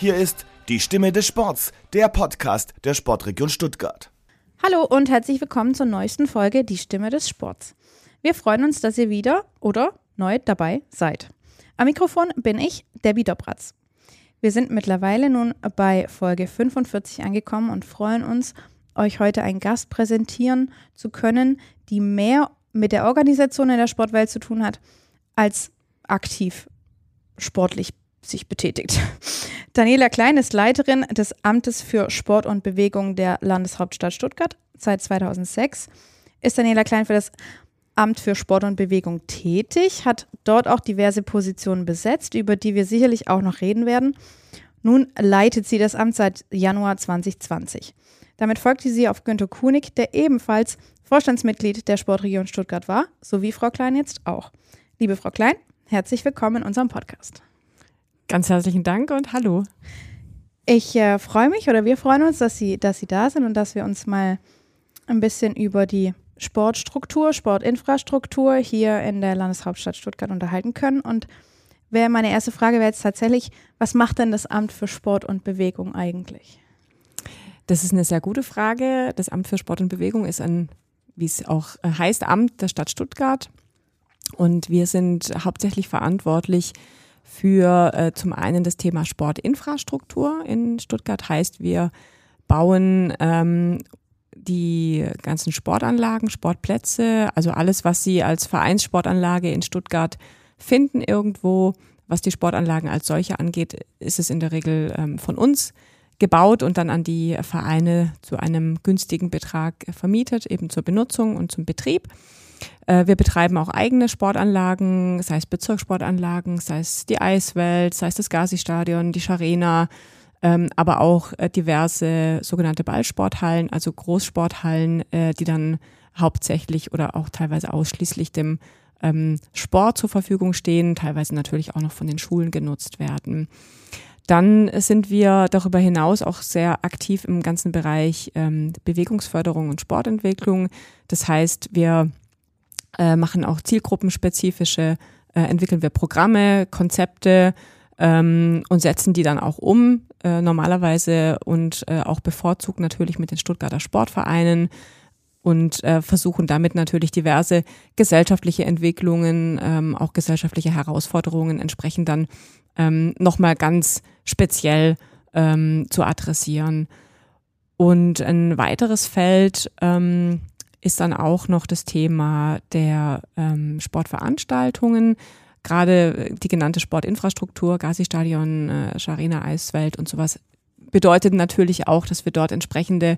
Hier ist die Stimme des Sports, der Podcast der Sportregion Stuttgart. Hallo und herzlich willkommen zur neuesten Folge Die Stimme des Sports. Wir freuen uns, dass ihr wieder oder neu dabei seid. Am Mikrofon bin ich, Debbie Dobratz. Wir sind mittlerweile nun bei Folge 45 angekommen und freuen uns, euch heute einen Gast präsentieren zu können, die mehr mit der Organisation in der Sportwelt zu tun hat, als aktiv sportlich sich betätigt. Daniela Klein ist Leiterin des Amtes für Sport und Bewegung der Landeshauptstadt Stuttgart seit 2006. Ist Daniela Klein für das Amt für Sport und Bewegung tätig, hat dort auch diverse Positionen besetzt, über die wir sicherlich auch noch reden werden. Nun leitet sie das Amt seit Januar 2020. Damit folgte sie auf Günter Kunig, der ebenfalls Vorstandsmitglied der Sportregion Stuttgart war, sowie Frau Klein jetzt auch. Liebe Frau Klein, herzlich willkommen in unserem Podcast. Ganz herzlichen Dank und hallo. Ich äh, freue mich oder wir freuen uns, dass Sie, dass Sie da sind und dass wir uns mal ein bisschen über die Sportstruktur, Sportinfrastruktur hier in der Landeshauptstadt Stuttgart unterhalten können. Und wäre meine erste Frage wäre jetzt tatsächlich, was macht denn das Amt für Sport und Bewegung eigentlich? Das ist eine sehr gute Frage. Das Amt für Sport und Bewegung ist ein, wie es auch heißt, Amt der Stadt Stuttgart. Und wir sind hauptsächlich verantwortlich für äh, zum einen das Thema Sportinfrastruktur in Stuttgart. Heißt, wir bauen ähm, die ganzen Sportanlagen, Sportplätze, also alles, was Sie als Vereinssportanlage in Stuttgart finden irgendwo. Was die Sportanlagen als solche angeht, ist es in der Regel ähm, von uns gebaut und dann an die Vereine zu einem günstigen Betrag vermietet, eben zur Benutzung und zum Betrieb. Äh, wir betreiben auch eigene Sportanlagen, sei es Bezirkssportanlagen, sei es die Eiswelt, sei es das Gazi-Stadion, die Scharena, ähm, aber auch äh, diverse sogenannte Ballsporthallen, also Großsporthallen, äh, die dann hauptsächlich oder auch teilweise ausschließlich dem ähm, Sport zur Verfügung stehen, teilweise natürlich auch noch von den Schulen genutzt werden. Dann sind wir darüber hinaus auch sehr aktiv im ganzen Bereich ähm, Bewegungsförderung und Sportentwicklung. Das heißt, wir äh, machen auch zielgruppenspezifische, äh, entwickeln wir Programme, Konzepte ähm, und setzen die dann auch um, äh, normalerweise und äh, auch bevorzugt natürlich mit den Stuttgarter Sportvereinen und äh, versuchen damit natürlich diverse gesellschaftliche Entwicklungen, ähm, auch gesellschaftliche Herausforderungen entsprechend dann ähm, nochmal ganz speziell ähm, zu adressieren. Und ein weiteres Feld ähm, ist dann auch noch das Thema der ähm, Sportveranstaltungen. Gerade die genannte Sportinfrastruktur, Gazi-Stadion, äh, Scharena, Eiswelt und sowas bedeutet natürlich auch, dass wir dort entsprechende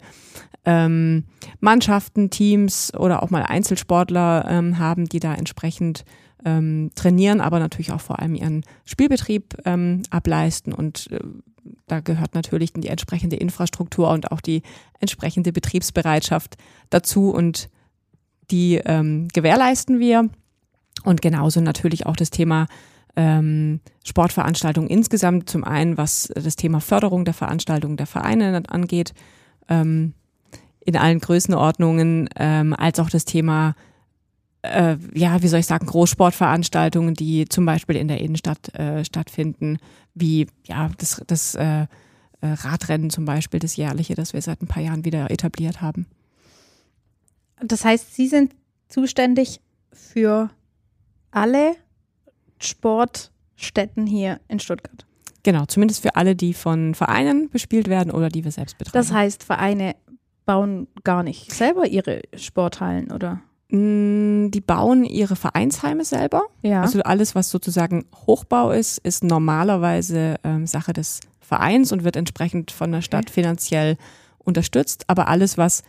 ähm, Mannschaften, Teams oder auch mal Einzelsportler ähm, haben, die da entsprechend ähm, trainieren, aber natürlich auch vor allem ihren Spielbetrieb ähm, ableisten. Und äh, da gehört natürlich die entsprechende Infrastruktur und auch die entsprechende Betriebsbereitschaft dazu und die ähm, gewährleisten wir. Und genauso natürlich auch das Thema ähm, Sportveranstaltungen insgesamt. Zum einen, was das Thema Förderung der Veranstaltungen der Vereine angeht, ähm, in allen Größenordnungen, ähm, als auch das Thema äh, ja, wie soll ich sagen, Großsportveranstaltungen, die zum Beispiel in der Innenstadt äh, stattfinden, wie ja das, das äh, äh, Radrennen zum Beispiel, das jährliche, das wir seit ein paar Jahren wieder etabliert haben. Das heißt, Sie sind zuständig für alle Sportstätten hier in Stuttgart. Genau, zumindest für alle, die von Vereinen bespielt werden oder die wir selbst betreiben. Das heißt, Vereine bauen gar nicht selber ihre Sporthallen, oder? Mm, die bauen ihre Vereinsheime selber. Ja. Also alles, was sozusagen Hochbau ist, ist normalerweise ähm, Sache des Vereins und wird entsprechend von der Stadt okay. finanziell unterstützt. Aber alles, was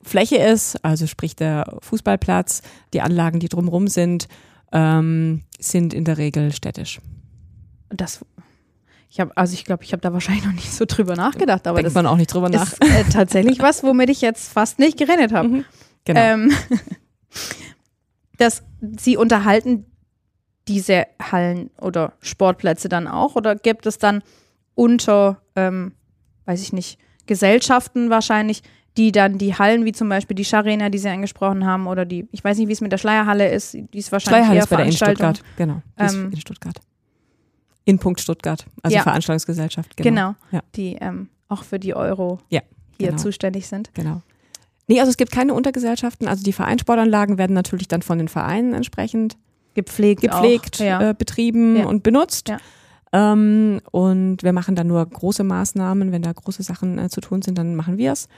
Fläche ist, also sprich der Fußballplatz, die Anlagen, die drumherum sind, ähm, sind in der Regel städtisch. Das ich habe, also ich glaube, ich habe da wahrscheinlich noch nicht so drüber nachgedacht, aber Denkt das man auch nicht drüber nach. ist äh, tatsächlich was, womit ich jetzt fast nicht geredet habe. Mhm, genau. Ähm, dass sie unterhalten diese Hallen oder Sportplätze dann auch oder gibt es dann unter, ähm, weiß ich nicht, Gesellschaften wahrscheinlich, die dann die Hallen, wie zum Beispiel die Scharena, die Sie angesprochen haben, oder die, ich weiß nicht, wie es mit der Schleierhalle ist, die ist wahrscheinlich Schleierhalle eher ist bei der in Stuttgart, genau, ähm, in Stuttgart. In Punkt Stuttgart, also Ja. Veranstaltungsgesellschaft. Genau. Genau. Ja. die ähm, auch für die Euro Ja, hier genau. zuständig sind. Genau. Nee, also es gibt keine Untergesellschaften. Also die Vereinssportanlagen werden natürlich dann von den Vereinen entsprechend Gepflegt. gepflegt, Auch. Ja. äh, betrieben Ja. und benutzt. Ja. Ähm, und wir machen dann nur große Maßnahmen. Wenn da große Sachen äh, zu tun sind, dann machen wir es.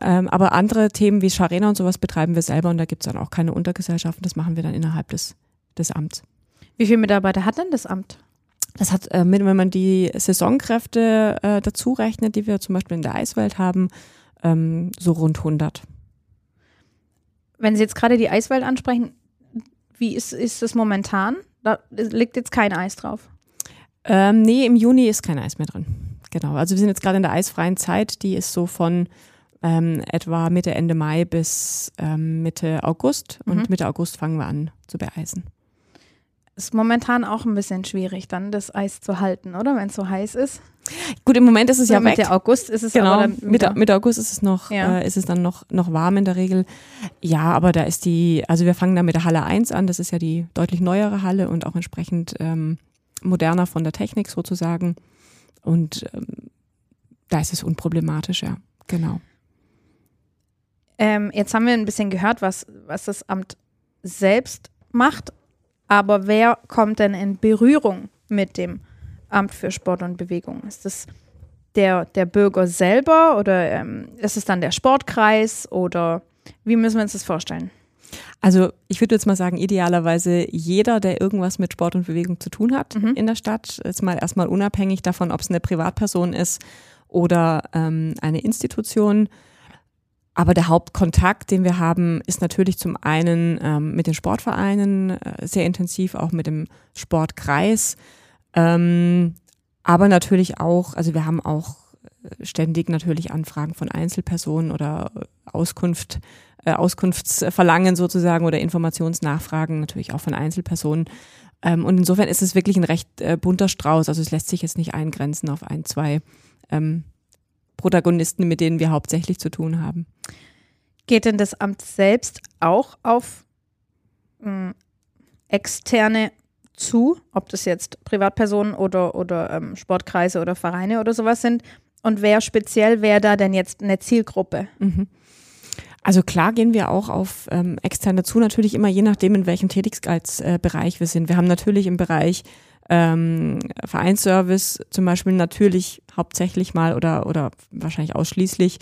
Ähm, aber andere Themen wie Scharena und sowas betreiben wir selber und da gibt es dann auch keine Untergesellschaften. Das machen wir dann innerhalb des, des Amts. Wie viele Mitarbeiter hat denn das Amt? Das hat, äh, wenn man die Saisonkräfte äh, dazu rechnet, die wir zum Beispiel in der Eiswelt haben, ähm, so rund 100. Wenn Sie jetzt gerade die Eiswelt ansprechen, wie ist, ist das momentan? Da liegt jetzt kein Eis drauf. Ähm, nee, im Juni ist kein Eis mehr drin. Genau. Also wir sind jetzt gerade in der eisfreien Zeit. Die ist so von ähm, etwa Mitte, Ende Mai bis ähm, Mitte August. Und Mhm. Mitte August fangen wir an zu beeisen. Ist momentan auch ein bisschen schwierig, dann das Eis zu halten, oder? Wenn es so heiß ist. Gut, im Moment ist es ja weg. Mitte August ist es Genau, dann Mitte. Mitte August ist es noch, Ja. äh, ist es dann noch, noch warm in der Regel. Ja, aber da ist die, also wir fangen da mit der Halle 1 an, das ist ja die deutlich neuere Halle und auch entsprechend ähm, moderner von der Technik sozusagen. Und ähm, da ist es unproblematisch, ja. Genau. Ähm, jetzt haben wir ein bisschen gehört, was, was das Amt selbst macht. Aber wer kommt denn in Berührung mit dem Amt für Sport und Bewegung? Ist das der, der Bürger selber oder ähm, ist es dann der Sportkreis oder wie müssen wir uns das vorstellen? Also ich würde jetzt mal sagen, idealerweise jeder, der irgendwas mit Sport und Bewegung zu tun hat Mhm. in der Stadt, ist mal erstmal unabhängig davon, ob es eine Privatperson ist oder ähm, eine Institution. Aber der Hauptkontakt, den wir haben, ist natürlich zum einen ähm, mit den Sportvereinen, äh, sehr intensiv auch mit dem Sportkreis, ähm, aber natürlich auch, also wir haben auch äh, ständig natürlich Anfragen von Einzelpersonen oder äh, Auskunft, äh, Auskunftsverlangen sozusagen oder Informationsnachfragen natürlich auch von Einzelpersonen. Ähm, und insofern ist es wirklich ein recht äh, bunter Strauß. Also es lässt sich jetzt nicht eingrenzen auf ein, zwei ähm, Protagonisten, mit denen wir hauptsächlich zu tun haben. Geht denn das Amt selbst auch auf mh, externe zu, ob das jetzt Privatpersonen oder, oder ähm, Sportkreise oder Vereine oder sowas sind? Und wer speziell wäre da denn jetzt eine Zielgruppe? Mhm. Also klar gehen wir auch auf ähm, externe zu, natürlich immer je nachdem, in welchem Tätigkeitsbereich wir sind. Wir haben natürlich im Bereich ähm, Vereinsservice zum Beispiel natürlich hauptsächlich mal oder, oder wahrscheinlich ausschließlich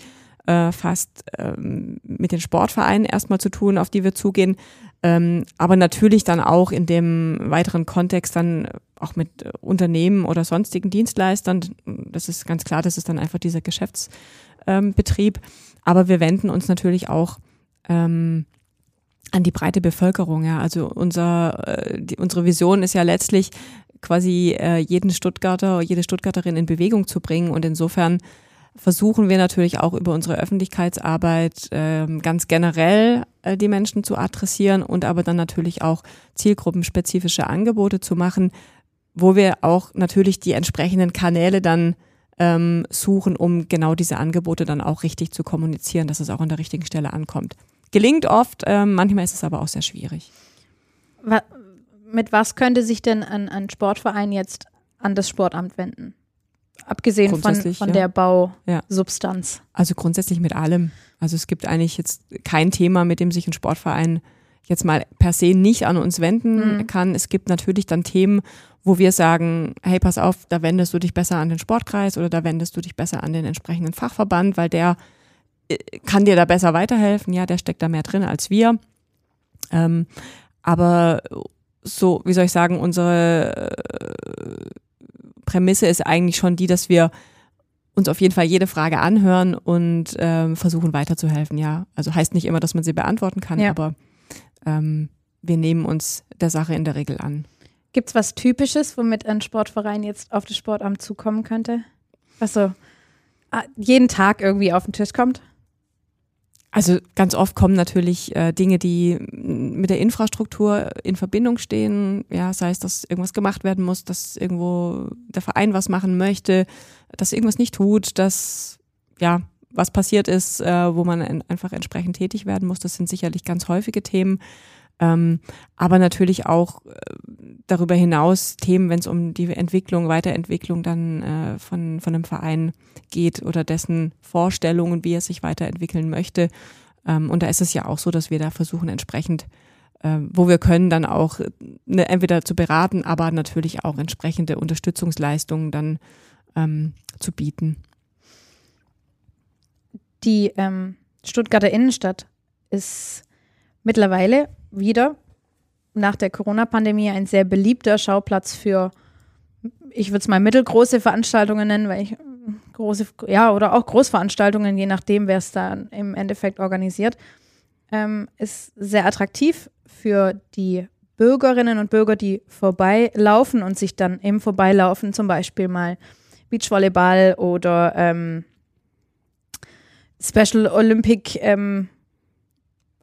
äh, fast ähm, mit den Sportvereinen erstmal zu tun, auf die wir zugehen. Ähm, aber natürlich dann auch in dem weiteren Kontext dann auch mit Unternehmen oder sonstigen Dienstleistern. Das ist ganz klar, das ist dann einfach dieser Geschäftsbetrieb. Ähm, aber wir wenden uns natürlich auch ähm, an die breite Bevölkerung. Ja, also unser, äh, die, unsere Vision ist ja letztlich quasi äh, jeden Stuttgarter, jede Stuttgarterin in Bewegung zu bringen und insofern versuchen wir natürlich auch über unsere Öffentlichkeitsarbeit ähm, ganz generell äh, die Menschen zu adressieren und aber dann natürlich auch zielgruppenspezifische Angebote zu machen, wo wir auch natürlich die entsprechenden Kanäle dann ähm, suchen, um genau diese Angebote dann auch richtig zu kommunizieren, dass es auch an der richtigen Stelle ankommt. Gelingt oft, ähm, manchmal ist es aber auch sehr schwierig. Mit was könnte sich denn ein, ein Sportverein jetzt an das Sportamt wenden? Abgesehen von, von ja. der Ja. Bausubstanz. Also grundsätzlich mit allem. Also es gibt eigentlich jetzt kein Thema, mit dem sich ein Sportverein jetzt mal per se nicht an uns wenden Mhm. kann. Es gibt natürlich dann Themen, wo wir sagen, hey, pass auf, da wendest du dich besser an den Sportkreis oder da wendest du dich besser an den entsprechenden Fachverband, weil der äh, kann dir da besser weiterhelfen. Ja, der steckt da mehr drin als wir. Ähm, aber so, wie soll ich sagen, unsere äh, Prämisse ist eigentlich schon die, dass wir uns auf jeden Fall jede Frage anhören und ähm, versuchen weiterzuhelfen. Ja, also heißt nicht immer, dass man sie beantworten kann, Ja. aber ähm, wir nehmen uns der Sache in der Regel an. Gibt es was Typisches, womit ein Sportverein jetzt auf das Sportamt zukommen könnte? Was so ah, jeden Tag irgendwie auf den Tisch kommt? Also ganz oft kommen natürlich äh, Dinge, die mit der Infrastruktur in Verbindung stehen. Ja, sei es, dass irgendwas gemacht werden muss, dass irgendwo der Verein was machen möchte, dass irgendwas nicht tut, dass ja was passiert ist, äh, wo man einfach entsprechend tätig werden muss. Das sind sicherlich ganz häufige Themen. Ähm, aber natürlich auch äh, darüber hinaus Themen, wenn es um die Entwicklung, Weiterentwicklung dann äh, von, von einem Verein geht oder dessen Vorstellungen, wie er sich weiterentwickeln möchte. Ähm, und da ist es ja auch so, dass wir da versuchen, entsprechend, äh, wo wir können, dann auch ne, entweder zu beraten, aber natürlich auch entsprechende Unterstützungsleistungen dann ähm, zu bieten. Die ähm, Stuttgarter Innenstadt ist mittlerweile wieder nach der Corona-Pandemie ein sehr beliebter Schauplatz für, ich würde es mal mittelgroße Veranstaltungen nennen, weil ich große, ja, oder auch Großveranstaltungen, je nachdem, wer es da im Endeffekt organisiert, ähm, ist sehr attraktiv für die Bürgerinnen und Bürger, die vorbeilaufen und sich dann im Vorbeilaufen zum Beispiel mal Beachvolleyball oder ähm, Special Olympic ähm,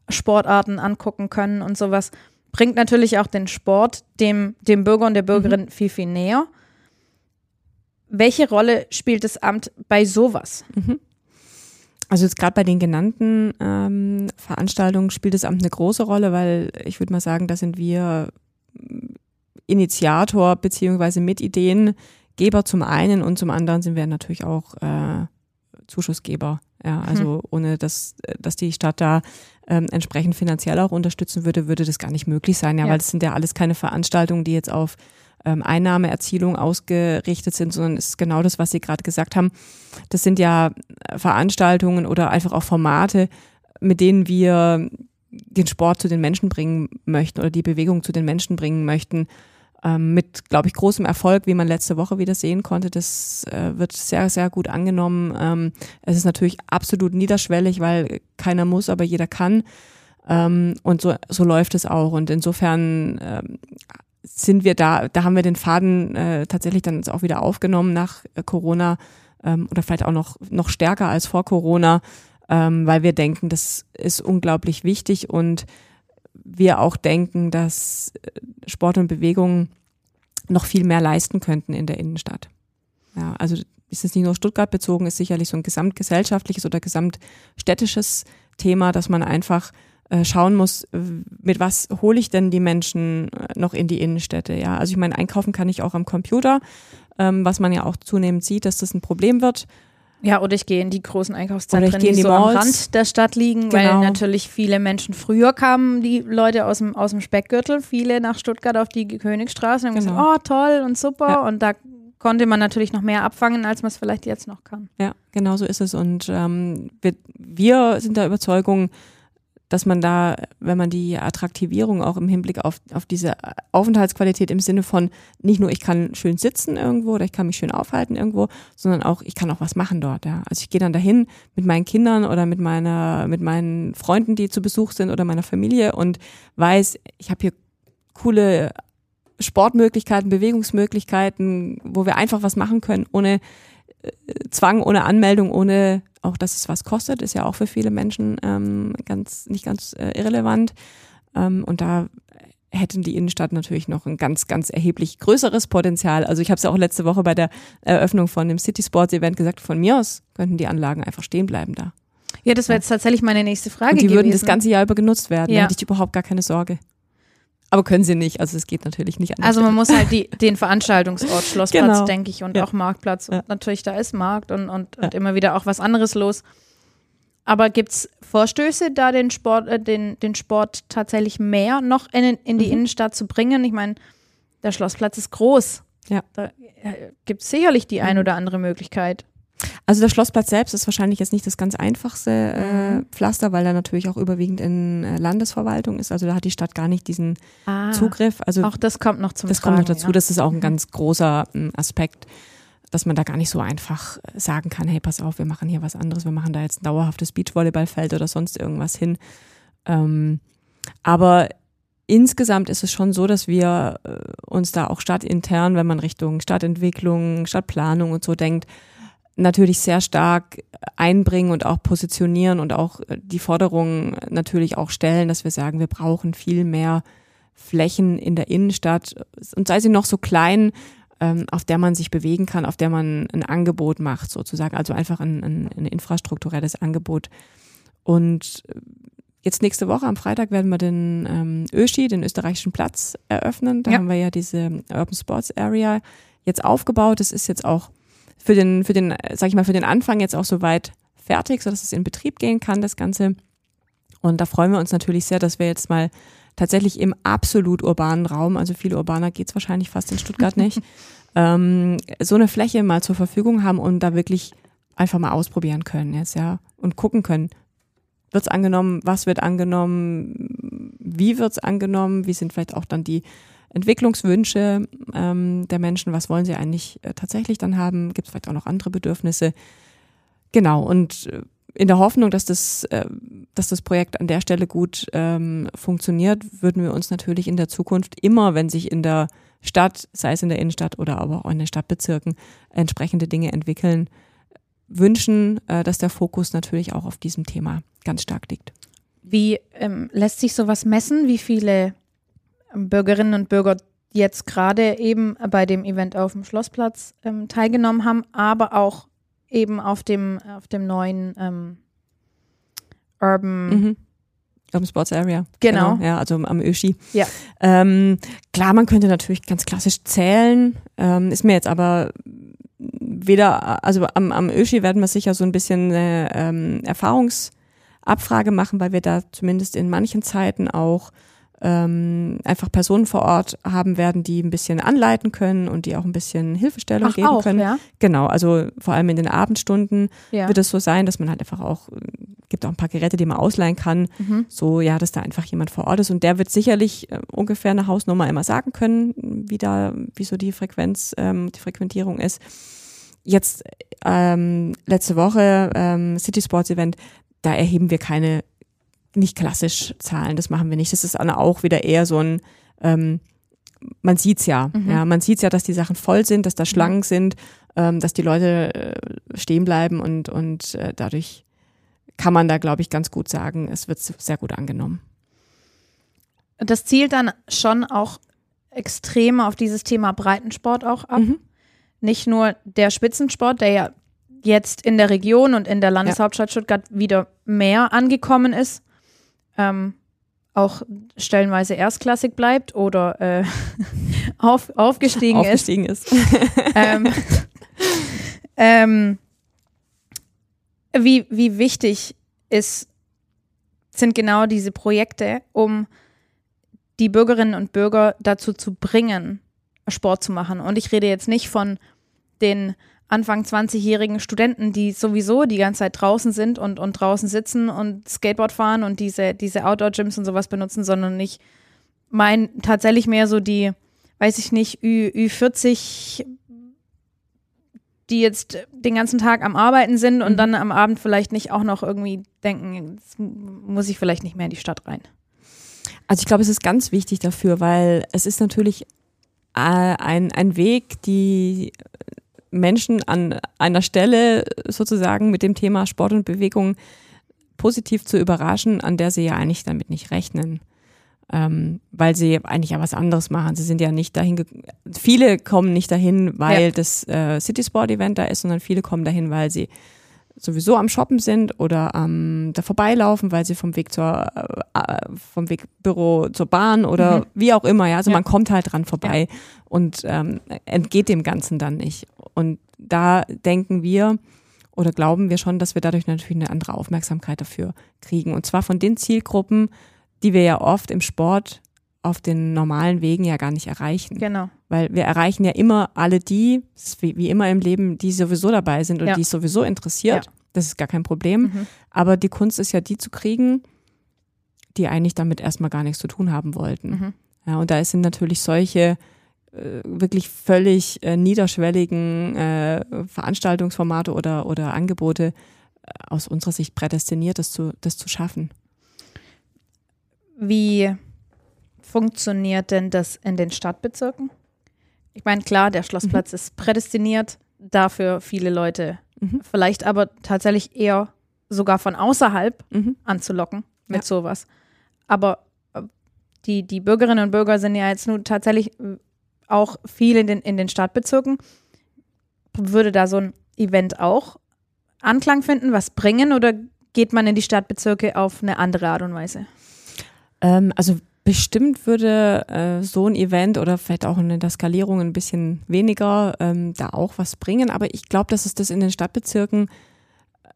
Sportarten angucken können und sowas. Bringt natürlich auch den Sport dem, dem Bürger und der Bürgerin mhm. viel, viel näher. Welche Rolle spielt das Amt bei sowas? Mhm. Also jetzt gerade bei den genannten ähm, Veranstaltungen spielt das Amt eine große Rolle, weil ich würde mal sagen, da sind wir Initiator beziehungsweise Mitideengeber zum einen und zum anderen sind wir natürlich auch äh, Zuschussgeber. Ja, also hm. ohne dass, dass die Stadt da ähm, entsprechend finanziell auch unterstützen würde, würde das gar nicht möglich sein. Ja, ja. weil das sind ja alles keine Veranstaltungen, die jetzt auf ähm, Einnahmeerzielung ausgerichtet sind, sondern es ist genau das, was Sie gerade gesagt haben. Das sind ja Veranstaltungen oder einfach auch Formate, mit denen wir den Sport zu den Menschen bringen möchten oder die Bewegung zu den Menschen bringen möchten ähm, mit, glaube ich, großem Erfolg, wie man letzte Woche wieder sehen konnte. Das äh, wird sehr, sehr gut angenommen. Ähm, es ist natürlich absolut niederschwellig, weil keiner muss, aber jeder kann. Ähm, und so, so läuft es auch. Und insofern ähm, sind wir da, da haben wir den Faden äh, tatsächlich dann auch wieder aufgenommen nach äh, Corona ähm, oder vielleicht auch noch, noch stärker als vor Corona, ähm, weil wir denken, das ist unglaublich wichtig und wir auch denken, dass äh, Sport und Bewegung noch viel mehr leisten könnten in der Innenstadt. Ja, also ist es nicht nur Stuttgart bezogen, ist sicherlich so ein gesamtgesellschaftliches oder gesamtstädtisches Thema, dass man einfach äh, schauen muss, mit was hole ich denn die Menschen äh, noch in die Innenstädte. Ja, also ich meine, einkaufen kann ich auch am Computer, ähm, was man ja auch zunehmend sieht, dass das ein Problem wird. Ja, oder ich gehe in die großen Einkaufszentren, die, die, so Malls. am Rand der Stadt liegen, genau. weil natürlich viele Menschen früher kamen, die Leute aus dem, aus dem Speckgürtel, viele nach Stuttgart auf die Königstraße und haben genau. gesagt, oh toll und super ja. und da konnte man natürlich noch mehr abfangen, als man es vielleicht jetzt noch kann. Ja, genau so ist es und ähm, wir, wir sind der Überzeugung, dass man da, wenn man die Attraktivierung auch im Hinblick auf, auf diese Aufenthaltsqualität im Sinne von nicht nur ich kann schön sitzen irgendwo oder ich kann mich schön aufhalten irgendwo, sondern auch ich kann auch was machen dort. Ja. Also ich gehe dann dahin mit meinen Kindern oder mit meiner, mit meinen Freunden, die zu Besuch sind oder meiner Familie und weiß, ich habe hier coole Sportmöglichkeiten, Bewegungsmöglichkeiten, wo wir einfach was machen können, ohne äh, Zwang, ohne Anmeldung, ohne auch, dass es was kostet, ist ja auch für viele Menschen ähm, ganz nicht ganz äh, irrelevant. Ähm, und da hätten die Innenstadt natürlich noch ein ganz, ganz erheblich größeres Potenzial. Also ich habe es ja auch letzte Woche bei der Eröffnung von dem City Sports Event gesagt, von mir aus könnten die Anlagen einfach stehen bleiben da. Ja, das wäre jetzt tatsächlich meine nächste Frage. Und die gewesen. würden das ganze Jahr über genutzt werden. Ja. Da hätte ich überhaupt gar keine Sorge. Aber können sie nicht, also es geht natürlich nicht anders. Also man muss halt die, den Veranstaltungsort, Schlossplatz, genau. denke ich, und ja. auch Marktplatz. Und ja. natürlich, da ist Markt und, und, ja. und immer wieder auch was anderes los. Aber gibt es Vorstöße, da den Sport, äh, den, den Sport tatsächlich mehr noch in, in die mhm. Innenstadt zu bringen? Ich meine, der Schlossplatz ist groß. Ja. Da äh, gibt es sicherlich die ein mhm. oder andere Möglichkeit. Also der Schlossplatz selbst ist wahrscheinlich jetzt nicht das ganz einfachste äh, mhm. Pflaster, weil er natürlich auch überwiegend in äh, Landesverwaltung ist. Also da hat die Stadt gar nicht diesen ah, Zugriff. Also auch das kommt noch zum Das Tragen, kommt noch dazu. Ja. Das ist auch ein mhm. ganz großer äh, Aspekt, dass man da gar nicht so einfach äh, sagen kann, hey, pass auf, wir machen hier was anderes, wir machen da jetzt ein dauerhaftes Beachvolleyballfeld oder sonst irgendwas hin. Ähm, aber insgesamt ist es schon so, dass wir äh, uns da auch stadtintern, wenn man Richtung Stadtentwicklung, Stadtplanung und so denkt, natürlich sehr stark einbringen und auch positionieren und auch äh, die Forderungen natürlich auch stellen, dass wir sagen, wir brauchen viel mehr Flächen in der Innenstadt und sei sie noch so klein, ähm, auf der man sich bewegen kann, auf der man ein Angebot macht sozusagen, also einfach ein, ein, ein infrastrukturelles Angebot. Und jetzt nächste Woche am Freitag werden wir den ähm, Öschi, den österreichischen Platz, eröffnen. Da Ja. haben wir ja diese Urban Sports Area jetzt aufgebaut. Das ist jetzt auch für den, für den, sag ich mal, für den Anfang jetzt auch soweit fertig, sodass es in Betrieb gehen kann, das Ganze. Und da freuen wir uns natürlich sehr, dass wir jetzt mal tatsächlich im absolut urbanen Raum, also viel urbaner geht's wahrscheinlich fast in Stuttgart nicht, ähm, so eine Fläche mal zur Verfügung haben und da wirklich einfach mal ausprobieren können jetzt, ja, und gucken können, wird's angenommen, was wird angenommen, wie wird's angenommen, wie sind vielleicht auch dann die Entwicklungswünsche ähm, der Menschen, was wollen sie eigentlich äh, tatsächlich dann haben, gibt es vielleicht auch noch andere Bedürfnisse. Genau, und äh, in der Hoffnung, dass das, äh, dass das Projekt an der Stelle gut ähm, funktioniert, würden wir uns natürlich in der Zukunft immer, wenn sich in der Stadt, sei es in der Innenstadt oder aber auch in den Stadtbezirken, entsprechende Dinge entwickeln, wünschen, äh, dass der Fokus natürlich auch auf diesem Thema ganz stark liegt. Wie ähm, lässt sich sowas messen? Wie viele Bürgerinnen und Bürger jetzt gerade eben bei dem Event auf dem Schlossplatz ähm, teilgenommen haben, aber auch eben auf dem, auf dem neuen ähm, Urban. Mhm. Am Sports Area. Genau. Ja, also am Öschi. Ja. Ähm, klar, man könnte natürlich ganz klassisch zählen, ähm, ist mir jetzt aber weder, also am, am Öschi werden wir sicher so ein bisschen eine ähm, Erfahrungsabfrage machen, weil wir da zumindest in manchen Zeiten auch ähm, einfach Personen vor Ort haben werden, die ein bisschen anleiten können und die auch ein bisschen Hilfestellung Ach, geben auch, können. ja? Genau, also vor allem in den Abendstunden Ja. wird es so sein, dass man halt einfach auch, äh, gibt auch ein paar Geräte, die man ausleihen kann, Mhm. so ja, dass da einfach jemand vor Ort ist und der wird sicherlich äh, ungefähr eine Hausnummer immer sagen können, wie da, wie so die Frequenz, ähm, die Frequentierung ist. Jetzt ähm, letzte Woche ähm, City Sports Event, da erheben wir keine nicht klassisch Zahlen, das machen wir nicht. Das ist dann auch wieder eher so ein ähm, man sieht's ja, Mhm. ja, man sieht's ja, dass die Sachen voll sind, dass da Schlangen sind, ähm, dass die Leute äh, stehen bleiben und und äh, dadurch kann man da, glaube ich, ganz gut sagen, es wird sehr gut angenommen. Das zielt dann schon auch extrem auf dieses Thema Breitensport auch ab. Mhm. Nicht nur der Spitzensport, der ja jetzt in der Region und in der Landeshauptstadt Stuttgart wieder mehr angekommen ist, ähm, auch stellenweise erstklassig bleibt oder äh, auf, aufgestiegen, Aufgestiegen ist. ist. Ähm, ähm, wie, wie wichtig ist, sind genau diese Projekte, um die Bürgerinnen und Bürger dazu zu bringen, Sport zu machen. Und ich rede jetzt nicht von den Anfang 20-jährigen Studenten, die sowieso die ganze Zeit draußen sind und, und draußen sitzen und Skateboard fahren und diese, diese Outdoor-Gyms und sowas benutzen, sondern ich meine tatsächlich mehr so die, weiß ich nicht, Ü, Ü40, die jetzt den ganzen Tag am Arbeiten sind und Mhm. dann am Abend vielleicht nicht auch noch irgendwie denken, jetzt muss ich vielleicht nicht mehr in die Stadt rein. Also ich glaube, es ist ganz wichtig dafür, weil es ist natürlich äh, ein, ein Weg, die Menschen an einer Stelle sozusagen mit dem Thema Sport und Bewegung positiv zu überraschen, an der sie ja eigentlich damit nicht rechnen. Ähm, weil sie eigentlich ja was anderes machen. Sie sind ja nicht dahin, viele kommen nicht dahin, weil Ja. das äh, City Sport Event da ist, sondern viele kommen dahin, weil sie sowieso am Shoppen sind oder am da vorbeilaufen, weil sie vom Weg zur äh, äh, vom Weg Büro zur Bahn oder Mhm. wie auch immer, ja. Also Ja. man kommt halt dran vorbei und ähm, entgeht dem Ganzen dann nicht. Und da denken wir oder glauben wir schon, dass wir dadurch natürlich eine andere Aufmerksamkeit dafür kriegen. Und zwar von den Zielgruppen, die wir ja oft im Sport auf den normalen Wegen ja gar nicht erreichen. Genau. Weil wir erreichen ja immer alle die, wie immer im Leben, die sowieso dabei sind und Ja. die es sowieso interessiert. Ja. Das ist gar kein Problem. Mhm. Aber die Kunst ist ja die zu kriegen, die eigentlich damit erstmal gar nichts zu tun haben wollten. Mhm. Ja, und da sind natürlich solche äh, wirklich völlig äh, niederschwelligen äh, Veranstaltungsformate oder, oder Angebote äh, aus unserer Sicht prädestiniert, das zu, das zu schaffen. Wie funktioniert denn das in den Stadtbezirken? Ich meine, klar, der Schlossplatz ist prädestiniert dafür viele Leute, Mhm. vielleicht aber tatsächlich eher sogar von außerhalb Mhm. anzulocken mit Ja. sowas. Aber äh, die, die Bürgerinnen und Bürger sind ja jetzt nun tatsächlich äh, auch viel in den, in den Stadtbezirken. Würde da so ein Event auch Anklang finden, was bringen oder geht man in die Stadtbezirke auf eine andere Art und Weise? Ähm, also bestimmt würde äh, so ein Event oder vielleicht auch in der Skalierung ein bisschen weniger ähm, da auch was bringen. Aber ich glaube, dass es das in den Stadtbezirken äh,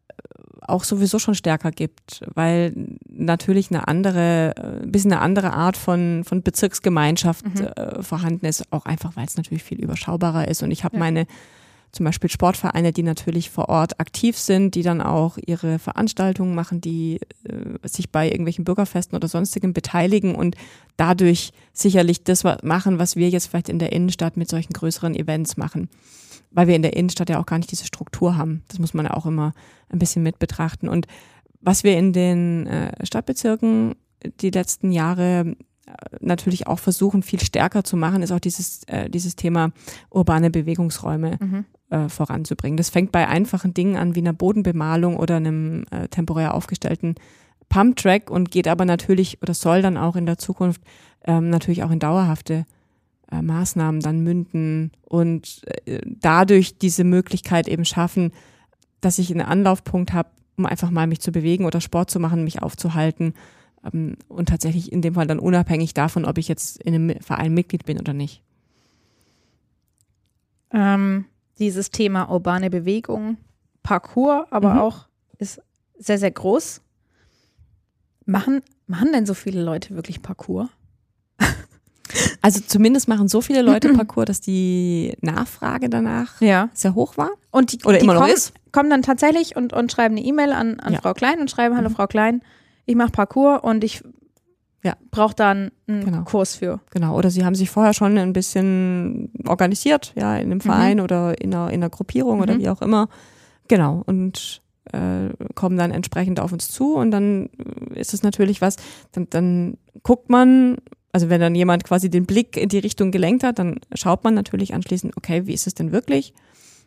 auch sowieso schon stärker gibt, weil natürlich eine andere, äh, ein bisschen eine andere Art von, von Bezirksgemeinschaft mhm. äh, vorhanden ist, auch einfach, weil es natürlich viel überschaubarer ist. Und ich habe ja. meine zum Beispiel Sportvereine, die natürlich vor Ort aktiv sind, die dann auch ihre Veranstaltungen machen, die äh, sich bei irgendwelchen Bürgerfesten oder sonstigen beteiligen und dadurch sicherlich das machen, was wir jetzt vielleicht in der Innenstadt mit solchen größeren Events machen. Weil wir in der Innenstadt ja auch gar nicht diese Struktur haben. Das muss man ja auch immer ein bisschen mit betrachten. Und was wir in den äh, Stadtbezirken die letzten Jahre natürlich auch versuchen, viel stärker zu machen, ist auch dieses, äh, dieses Thema urbane Bewegungsräume mhm. Äh, voranzubringen. Das fängt bei einfachen Dingen an wie einer Bodenbemalung oder einem äh, temporär aufgestellten Pumptrack und geht aber natürlich oder soll dann auch in der Zukunft ähm, natürlich auch in dauerhafte äh, Maßnahmen dann münden und äh, dadurch diese Möglichkeit eben schaffen, dass ich einen Anlaufpunkt habe, um einfach mal mich zu bewegen oder Sport zu machen, mich aufzuhalten ähm, und tatsächlich in dem Fall dann unabhängig davon, ob ich jetzt in einem Verein Mitglied bin oder nicht. Ähm, dieses Thema urbane Bewegung, Parcours, aber mhm. auch ist sehr, sehr groß. Machen, machen denn so viele Leute wirklich Parcours? Also zumindest machen so viele Leute Parcours, dass die Nachfrage danach ja. sehr hoch war. Und die, Oder die immer kommen, noch ist. kommen dann tatsächlich und, und schreiben eine E-Mail an, an ja. Frau Klein und schreiben, hallo mhm. Frau Klein, ich mache Parcours und ich ja. brauche da einen genau. Kurs für. Genau, oder sie haben sich vorher schon ein bisschen organisiert, ja, in einem mhm. Verein mhm. oder in einer, in einer Gruppierung mhm. oder wie auch immer. Genau, und äh, kommen dann entsprechend auf uns zu und dann ist es natürlich was, dann, dann guckt man, also wenn dann jemand quasi den Blick in die Richtung gelenkt hat, dann schaut man natürlich anschließend, okay, wie ist es denn wirklich?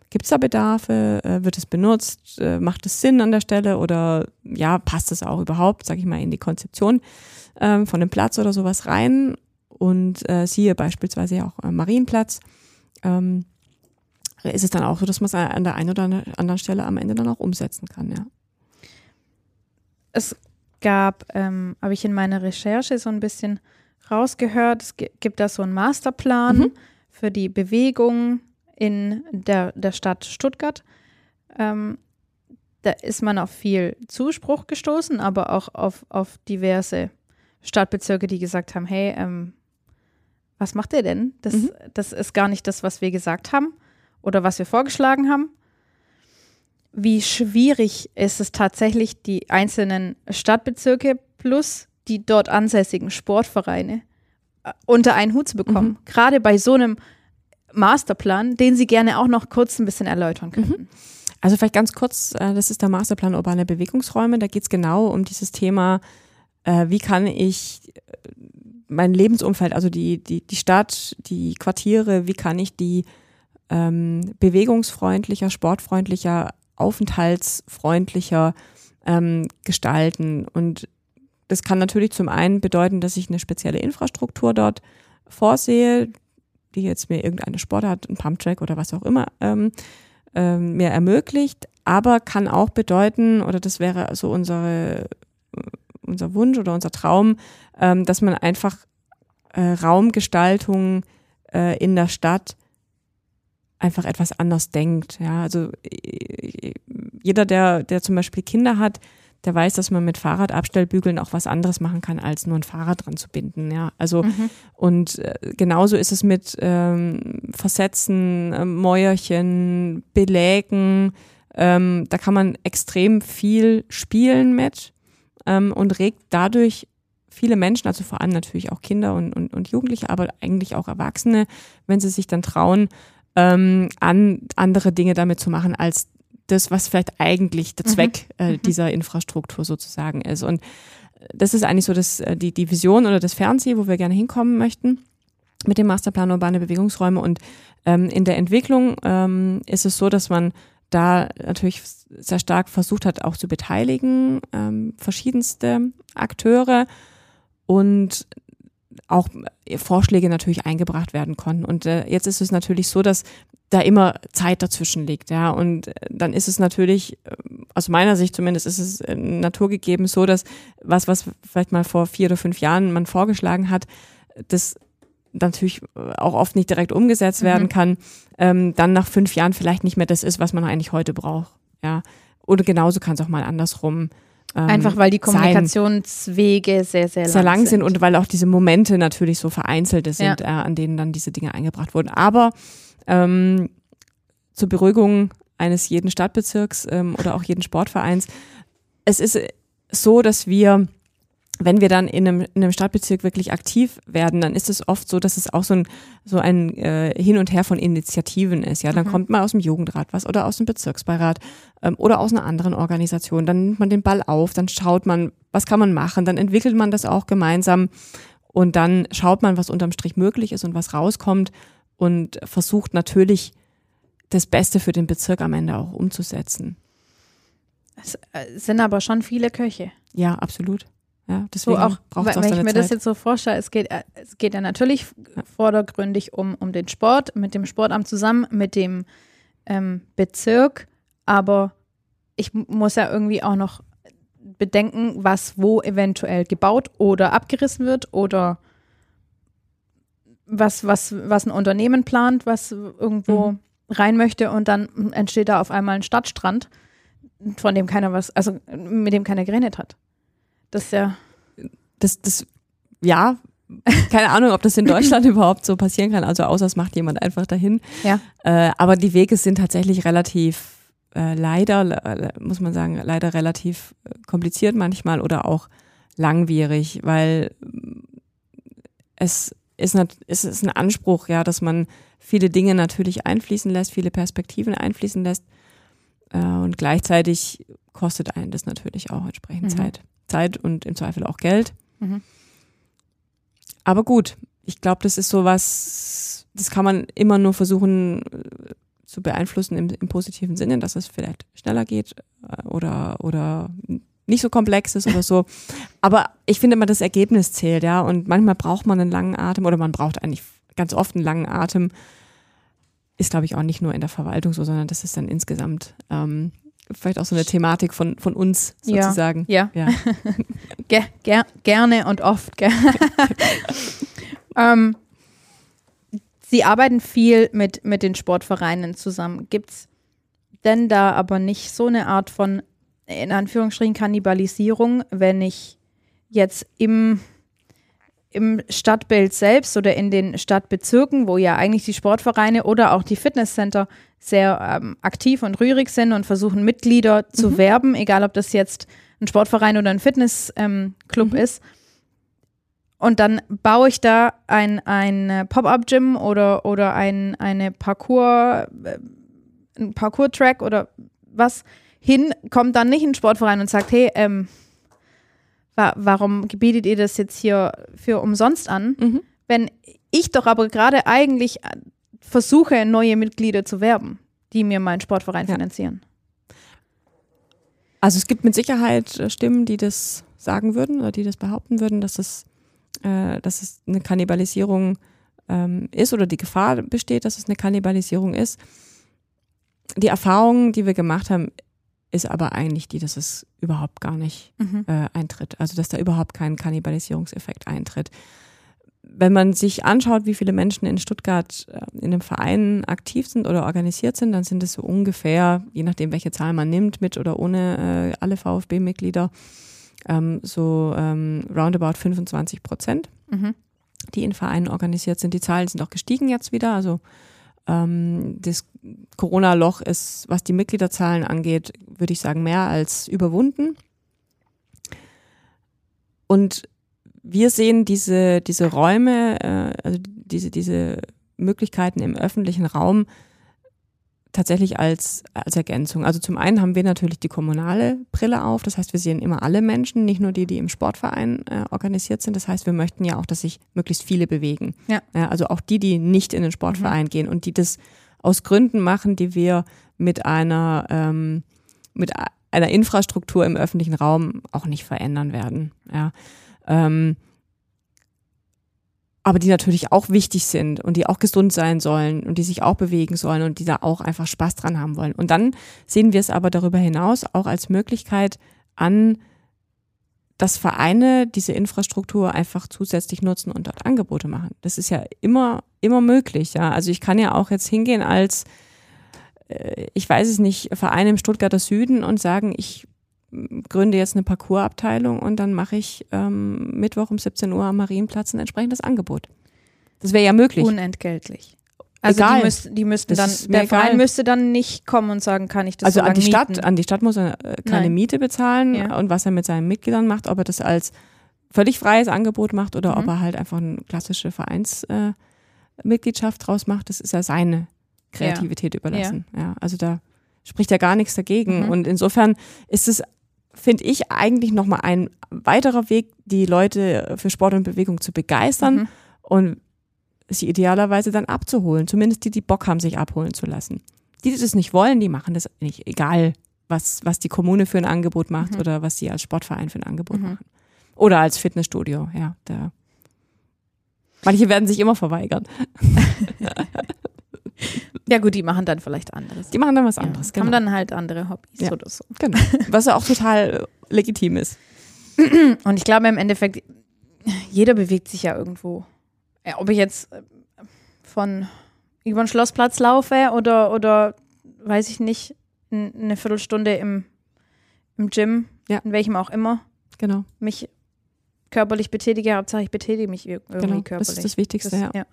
Gibt es da Bedarfe? Äh, wird es benutzt? Äh, macht es Sinn an der Stelle? Oder ja, passt es auch überhaupt, sage ich mal, in die Konzeption ähm, von dem Platz oder sowas rein? Und äh, siehe beispielsweise auch äh, Marienplatz. Ähm, ist es dann auch so, dass man es an der einen oder anderen Stelle am Ende dann auch umsetzen kann, ja. Es gab, ähm, habe ich in meiner Recherche so ein bisschen rausgehört, es gibt da so einen Masterplan mhm. für die Bewegung in der, der Stadt Stuttgart. Ähm, da ist man auf viel Zuspruch gestoßen, aber auch auf, auf diverse Stadtbezirke, die gesagt haben, hey, ähm, was macht ihr denn? Das, mhm. das ist gar nicht das, was wir gesagt haben oder was wir vorgeschlagen haben. Wie schwierig ist es tatsächlich, die einzelnen Stadtbezirke plus die dort ansässigen Sportvereine äh, unter einen Hut zu bekommen. Mhm. Gerade bei so einem Masterplan, den Sie gerne auch noch kurz ein bisschen erläutern könnten. Mhm. Also vielleicht ganz kurz, äh, das ist der Masterplan urbane Bewegungsräume. Da geht es genau um dieses Thema, äh, wie kann ich äh, mein Lebensumfeld, also die, die, die Stadt, die Quartiere, wie kann ich die ähm, bewegungsfreundlicher, sportfreundlicher, aufenthaltsfreundlicher ähm, gestalten. Und das kann natürlich zum einen bedeuten, dass ich eine spezielle Infrastruktur dort vorsehe, die jetzt mir irgendeine Sportart, ein Pumptrack oder was auch immer ähm, ähm, mir ermöglicht, aber kann auch bedeuten, oder das wäre so unsere, unser Wunsch oder unser Traum, ähm, dass man einfach äh, Raumgestaltung äh, in der Stadt einfach etwas anders denkt. Ja, also äh, jeder, der, der zum Beispiel Kinder hat, der weiß, dass man mit Fahrradabstellbügeln auch was anderes machen kann, als nur ein Fahrrad dran zu binden. Ja, also mhm. und äh, genauso ist es mit ähm, Versetzen, äh, Mäuerchen, Belägen. Ähm, da kann man extrem viel spielen mit ähm, und regt dadurch viele Menschen, also vor allem natürlich auch Kinder und, und, und Jugendliche, aber eigentlich auch Erwachsene, wenn sie sich dann trauen, ähm, an andere Dinge damit zu machen, als das, was vielleicht eigentlich der mhm. Zweck äh, mhm. dieser Infrastruktur sozusagen ist. Und das ist eigentlich so das, äh, die, die Vision oder das Fernziel, wo wir gerne hinkommen möchten mit dem Masterplan urbane Bewegungsräume. Und ähm, in der Entwicklung ähm, ist es so, dass man da natürlich sehr stark versucht hat, auch zu beteiligen, ähm, verschiedenste Akteure und auch Vorschläge natürlich eingebracht werden konnten. Und äh, jetzt ist es natürlich so, dass da immer Zeit dazwischen liegt, ja. Und äh, dann ist es natürlich äh, aus meiner Sicht zumindest ist es äh, naturgegeben so, dass was, was vielleicht mal vor vier oder fünf Jahren man vorgeschlagen hat, das natürlich auch oft nicht direkt umgesetzt werden Mhm. kann, ähm, dann nach fünf Jahren vielleicht nicht mehr das ist, was man eigentlich heute braucht. Ja. Oder genauso kann es auch mal andersrum. Ähm, Einfach weil die. Kommunikationswege sehr, sehr lang, sehr lang sind und weil auch diese Momente natürlich so vereinzelte sind, Ja. äh, an denen dann diese Dinge eingebracht wurden. Aber ähm, zur Beruhigung eines jeden Stadtbezirks ähm, oder auch jeden Sportvereins, es ist so, dass wir wenn wir dann in einem, in einem Stadtbezirk wirklich aktiv werden, dann ist es oft so, dass es auch so ein, so ein äh, Hin und Her von Initiativen ist. Ja, dann Mhm. kommt mal aus dem Jugendrat was oder aus dem Bezirksbeirat ähm, oder aus einer anderen Organisation. Dann nimmt man den Ball auf, dann schaut man, was kann man machen, dann entwickelt man das auch gemeinsam und dann schaut man, was unterm Strich möglich ist und was rauskommt und versucht natürlich das Beste für den Bezirk am Ende auch umzusetzen. Es äh, sind aber schon viele Köche. Ja, absolut. Ja, So deswegen auch, braucht wenn ich mir Zeit. das jetzt so vorstelle, es geht, äh, es geht ja natürlich vordergründig um, um den Sport, mit dem Sportamt zusammen, mit dem ähm, Bezirk, aber ich muss ja irgendwie auch noch bedenken, was wo eventuell gebaut oder abgerissen wird oder was, was, was ein Unternehmen plant, was irgendwo Mhm. rein möchte und dann entsteht da auf einmal ein Stadtstrand, von dem keiner was, also mit dem keiner geredet hat. Das ist ja. das, das, ja, keine Ahnung, ob das in Deutschland überhaupt so passieren kann. Also außer es macht jemand einfach dahin. Ja. Äh, aber die Wege sind tatsächlich relativ, äh, leider, le- muss man sagen, leider relativ äh, kompliziert manchmal oder auch langwierig, weil mm, es ist, nat- es ist ein Anspruch, ja, dass man viele Dinge natürlich einfließen lässt, viele Perspektiven einfließen lässt. Äh, und gleichzeitig kostet einen das natürlich auch entsprechend Mhm. Zeit. Zeit und im Zweifel auch Geld. Mhm. Aber gut, ich glaube, das ist sowas, das kann man immer nur versuchen äh, zu beeinflussen im, im positiven Sinne, dass es vielleicht schneller geht äh, oder, oder nicht so komplex ist oder so. Aber ich finde immer, das Ergebnis zählt, ja. Und manchmal braucht man einen langen Atem oder man braucht eigentlich ganz oft einen langen Atem. Ist, glaube ich, auch nicht nur in der Verwaltung so, sondern das ist dann insgesamt ähm, vielleicht auch so eine Thematik von, von uns Ja. sozusagen. Ja, Ja. Ge ger gerne und oft. Ge ähm, Sie arbeiten viel mit, mit den Sportvereinen zusammen. Gibt es denn da aber nicht so eine Art von, in Anführungsstrichen, Kannibalisierung, wenn ich jetzt im, im Stadtbild selbst oder in den Stadtbezirken, wo ja eigentlich die Sportvereine oder auch die Fitnesscenter sehr ähm, aktiv und rührig sind und versuchen, Mitglieder zu werben, egal ob das jetzt ein Sportverein oder ein Fitnessclub ähm, Club ist. Und dann baue ich da ein, ein Pop-Up-Gym oder, oder ein, eine Parkour, äh, ein Parkour-Track oder was hin, kommt dann nicht ein Sportverein und sagt, hey, ähm, wa warum bietet ihr das jetzt hier für umsonst an? Mhm. Wenn ich doch aber gerade eigentlich versuche, neue Mitglieder zu werben, die mir meinen Sportverein Ja. finanzieren. Also es gibt mit Sicherheit äh, Stimmen, die das sagen würden oder die das behaupten würden, dass es, äh, dass es eine Kannibalisierung ähm, ist oder die Gefahr besteht, dass es eine Kannibalisierung ist. Die Erfahrung, die wir gemacht haben, ist aber eigentlich die, dass es überhaupt gar nicht Mhm. äh, eintritt. Also dass da überhaupt kein Kannibalisierungseffekt eintritt. Wenn man sich anschaut, wie viele Menschen in Stuttgart äh, in einem Verein aktiv sind oder organisiert sind, dann sind es so ungefähr, je nachdem, welche Zahl man nimmt, mit oder ohne äh, alle VfB-Mitglieder, ähm, so ähm, roundabout 25 Prozent, Mhm. die in Vereinen organisiert sind. Die Zahlen sind auch gestiegen jetzt wieder. Also ähm, das Corona-Loch ist, was die Mitgliederzahlen angeht, würde ich sagen, mehr als überwunden. Und wir sehen diese, diese Räume, äh, also diese, diese Möglichkeiten im öffentlichen Raum tatsächlich als, als Ergänzung. Also zum einen haben wir natürlich die kommunale Brille auf, das heißt, wir sehen immer alle Menschen, nicht nur die, die im Sportverein äh, organisiert sind. Das heißt, wir möchten ja auch, dass sich möglichst viele bewegen. Ja. also auch die, die nicht in den Sportverein gehen und die das aus Gründen machen, die wir mit einer, ähm, mit einer Infrastruktur im öffentlichen Raum auch nicht verändern werden. Ja. Ähm, aber die natürlich auch wichtig sind und die auch gesund sein sollen und die sich auch bewegen sollen und die da auch einfach Spaß dran haben wollen. Und dann sehen wir es aber darüber hinaus auch als Möglichkeit an, dass Vereine diese Infrastruktur einfach zusätzlich nutzen und dort Angebote machen. Das ist ja immer, immer möglich. Ja. Also ich kann ja auch jetzt hingehen als, äh, ich weiß es nicht, Verein im Stuttgarter Süden und sagen, ich gründe jetzt eine Parcoursabteilung und dann mache ich ähm, Mittwoch um 17 Uhr am Marienplatz ein entsprechendes Angebot. Das wäre ja möglich. Unentgeltlich. Also Egal. die, müssten, die müssten dann, der Verein egal. müsste dann nicht kommen und sagen, kann ich das also so an die Stadt, mieten? an die Stadt muss er äh, keine Nein. Miete bezahlen Ja. und was er mit seinen Mitgliedern macht, ob er das als völlig freies Angebot macht oder Mhm. ob er halt einfach eine klassische Vereinsmitgliedschaft äh, draus macht, das ist ja seine Kreativität überlassen. Ja. also da spricht ja gar nichts dagegen. Mhm. Und insofern ist es, finde ich, eigentlich nochmal ein weiterer Weg, die Leute für Sport und Bewegung zu begeistern Mhm. und sie idealerweise dann abzuholen. Zumindest die, die Bock haben, sich abholen zu lassen. Die, die das nicht wollen, die machen das nicht. Egal, was, was die Kommune für ein Angebot macht Mhm. oder was sie als Sportverein für ein Angebot Mhm. machen. Oder als Fitnessstudio, ja. Da. Manche werden sich immer verweigern. Ja gut, die machen dann vielleicht anderes. Die machen dann was ja. anderes. Haben Genau. dann halt andere Hobbys Ja. oder so. genau. Was ja auch total äh, legitim ist. Und ich glaube im Endeffekt, jeder bewegt sich ja irgendwo. Ja, ob ich jetzt äh, von über den Schlossplatz laufe oder, oder weiß ich nicht, eine Viertelstunde im, im Gym, Ja. in welchem auch immer, Genau. mich körperlich betätige, Hauptsache ich betätige mich ir- irgendwie genau. körperlich. Das ist das Wichtigste, Das- ja. ja.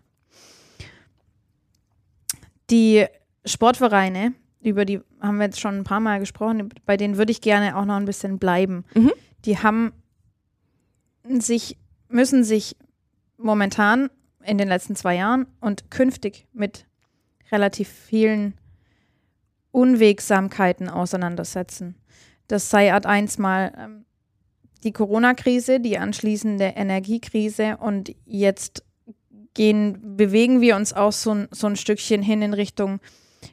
Die Sportvereine, über die haben wir jetzt schon ein paar Mal gesprochen, bei denen würde ich gerne auch noch ein bisschen bleiben. Mhm. Die haben sich, müssen sich momentan in den letzten zwei Jahren und künftig mit relativ vielen Unwegsamkeiten auseinandersetzen. Das sei Art 1 mal ähm, die Corona-Krise, die anschließende Energiekrise und jetzt gehen, bewegen wir uns auch so, ein- so ein Stückchen hin in Richtung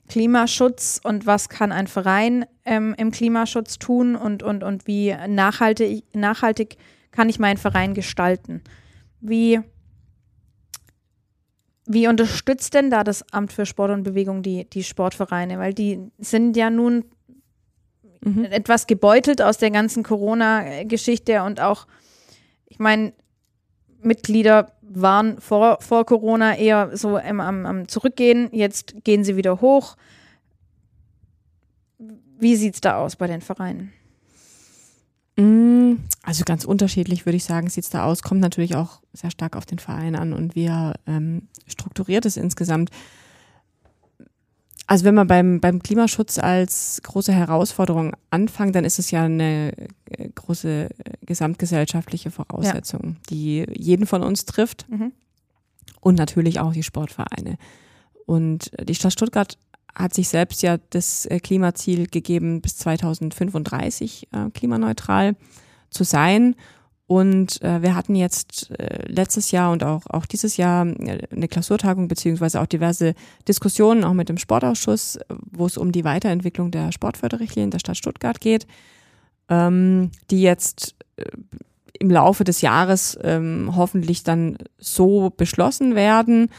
Klimaschutz und was kann ein Verein ähm, im Klimaschutz tun und, und, und wie nachhaltig, nachhaltig kann ich meinen Verein gestalten. Wie, wie unterstützt denn da das Amt für Sport und Bewegung die, die Sportvereine? Weil die sind ja nun Mhm. etwas gebeutelt aus der ganzen Corona-Geschichte und auch, ich meine, Mitglieder waren vor, vor Corona eher so am, am, am Zurückgehen, jetzt gehen sie wieder hoch. Wie sieht es da aus bei den Vereinen? Mm, Also ganz unterschiedlich würde ich sagen, sieht es da aus. Kommt natürlich auch sehr stark auf den Verein an und wie er ähm, strukturiert ist insgesamt. Also wenn man beim, beim Klimaschutz als große Herausforderung anfangen, dann ist es ja eine äh, große äh, gesamtgesellschaftliche Voraussetzung, die jeden von uns trifft Mhm. und natürlich auch die Sportvereine. Und die Stadt Stuttgart hat sich selbst ja das äh, Klimaziel gegeben, bis 2035 äh, klimaneutral zu sein. Und äh, wir hatten jetzt äh, letztes Jahr und auch, auch dieses Jahr äh, eine Klausurtagung beziehungsweise auch diverse Diskussionen, auch mit dem Sportausschuss, wo es um die Weiterentwicklung der Sportförderrichtlinien der Stadt Stuttgart geht, ähm, die jetzt äh, im Laufe des Jahres ähm, hoffentlich dann so beschlossen werden.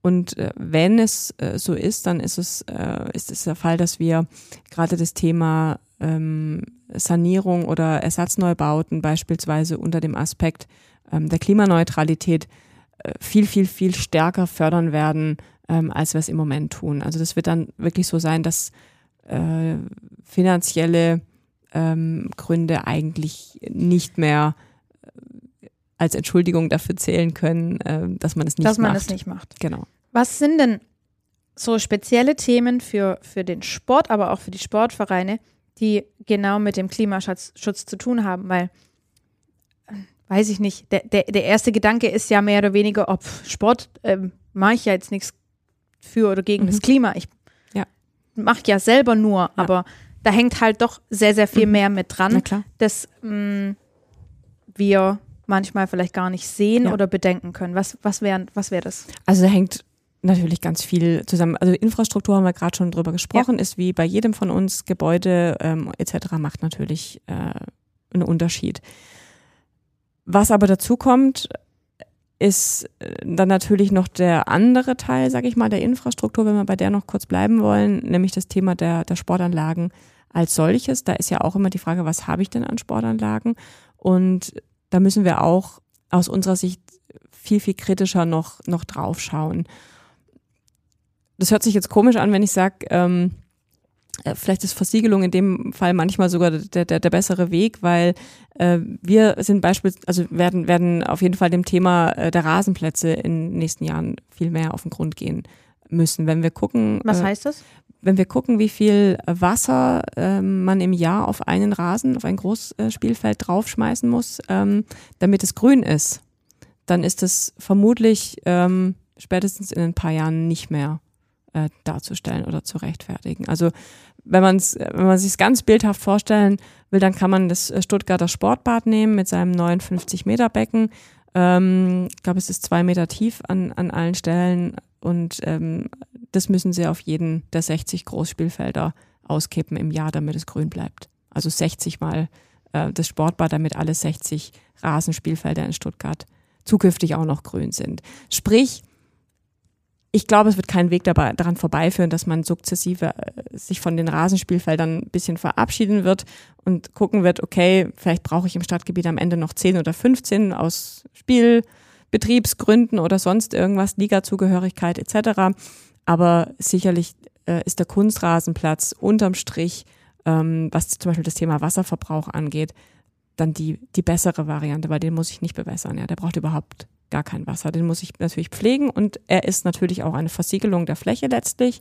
Und äh, wenn es äh, so ist, dann ist es, äh, ist es der Fall, dass wir gerade das Thema ähm, Sanierung oder Ersatzneubauten beispielsweise unter dem Aspekt ähm, der Klimaneutralität äh, viel, viel, viel stärker fördern werden, ähm, als wir es im Moment tun. Also das wird dann wirklich so sein, dass äh, finanzielle ähm, Gründe eigentlich nicht mehr äh, als Entschuldigung dafür zählen können, äh, dass man es nicht Dass man macht. das nicht macht. Genau. Was sind denn so spezielle Themen für, für den Sport, aber auch für die Sportvereine, die genau mit dem Klimaschutz Schutz zu tun haben? Weil, weiß ich nicht, der, der, der erste Gedanke ist ja mehr oder weniger, ob Sport ähm, mache ich ja jetzt nichts für oder gegen Mhm. das Klima. Ich Ja. mache ja selber nur, aber da hängt halt doch sehr, sehr viel Mhm. mehr mit dran Na klar. das mh, wir manchmal vielleicht gar nicht sehen Ja. oder bedenken können. Was, was wäre was wär das? Also da hängt natürlich ganz viel zusammen. Also Infrastruktur haben wir gerade schon drüber gesprochen, ist wie bei jedem von uns Gebäude ähm, etc. macht natürlich äh, einen Unterschied. Was aber dazu kommt, ist äh, dann natürlich noch der andere Teil, sage ich mal, der Infrastruktur, wenn wir bei der noch kurz bleiben wollen, nämlich das Thema der, der Sportanlagen als solches. Da ist ja auch immer die Frage, was habe ich denn an Sportanlagen? Und da müssen wir auch aus unserer Sicht viel, viel kritischer noch, noch drauf schauen. Das hört sich jetzt komisch an, wenn ich sage, ähm, äh, vielleicht ist Versiegelung in dem Fall manchmal sogar der, der, der bessere Weg, weil äh, wir sind beispielsweise, also werden, werden auf jeden Fall dem Thema äh, der Rasenplätze in den nächsten Jahren viel mehr auf den Grund gehen müssen. Wenn wir gucken. Was äh, heißt das? Wenn wir gucken, wie viel Wasser äh, man im Jahr auf einen Rasen, auf ein Großspielfeld draufschmeißen muss, ähm, damit es grün ist, dann ist es vermutlich ähm, spätestens in ein paar Jahren nicht mehr äh, darzustellen oder zu rechtfertigen. Also wenn man es, wenn man sich ganz bildhaft vorstellen will, dann kann man das äh, Stuttgarter Sportbad nehmen mit seinem neuen 50 Meter Becken. Ähm, ich glaube, es ist zwei Meter tief an, an allen Stellen und ähm, das müssen sie auf jeden der 60 Großspielfelder auskippen im Jahr, damit es grün bleibt. Also 60 mal äh, das Sportbad, damit alle 60 Rasenspielfelder in Stuttgart zukünftig auch noch grün sind. Sprich, ich glaube, es wird kein Weg dabei, daran vorbeiführen, dass man sukzessive äh, sich von den Rasenspielfeldern ein bisschen verabschieden wird und gucken wird, okay, vielleicht brauche ich im Stadtgebiet am Ende noch 10 oder 15 aus Spielbetriebsgründen oder sonst irgendwas, Ligazugehörigkeit etc. Aber sicherlich äh, ist der Kunstrasenplatz unterm Strich, ähm, was zum Beispiel das Thema Wasserverbrauch angeht, dann die, die bessere Variante, weil den muss ich nicht bewässern. Ja, der braucht überhaupt gar kein Wasser. Den muss ich natürlich pflegen und er ist natürlich auch eine Versiegelung der Fläche letztlich.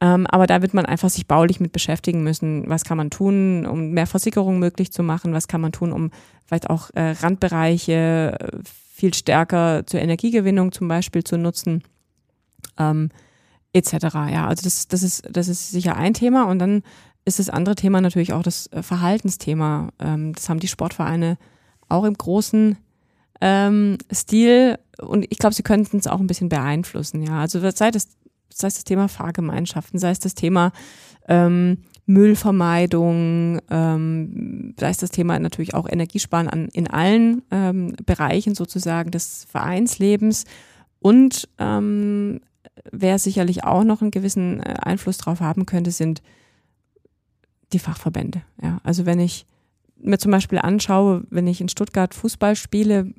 Ähm, aber da wird man einfach sich baulich mit beschäftigen müssen. Was kann man tun, um mehr Versickerung möglich zu machen? Was kann man tun, um vielleicht auch äh, Randbereiche äh, viel stärker zur Energiegewinnung zum Beispiel zu nutzen? Ähm, etc. Ja, also das, das ist, das ist sicher ein Thema. Und dann ist das andere Thema natürlich auch das äh, Verhaltensthema. Ähm, das haben die Sportvereine auch im großen ähm, Stil und ich glaube, sie könnten es auch ein bisschen beeinflussen, ja. Also sei das, sei das Thema Fahrgemeinschaften, sei es das Thema ähm, Müllvermeidung, ähm, sei es das Thema natürlich auch Energiesparen an, in allen ähm, Bereichen sozusagen des Vereinslebens und ähm, wer sicherlich auch noch einen gewissen äh, Einfluss drauf haben könnte, sind die Fachverbände. Ja, also wenn ich mir zum Beispiel anschaue, wenn ich in Stuttgart Fußball spiele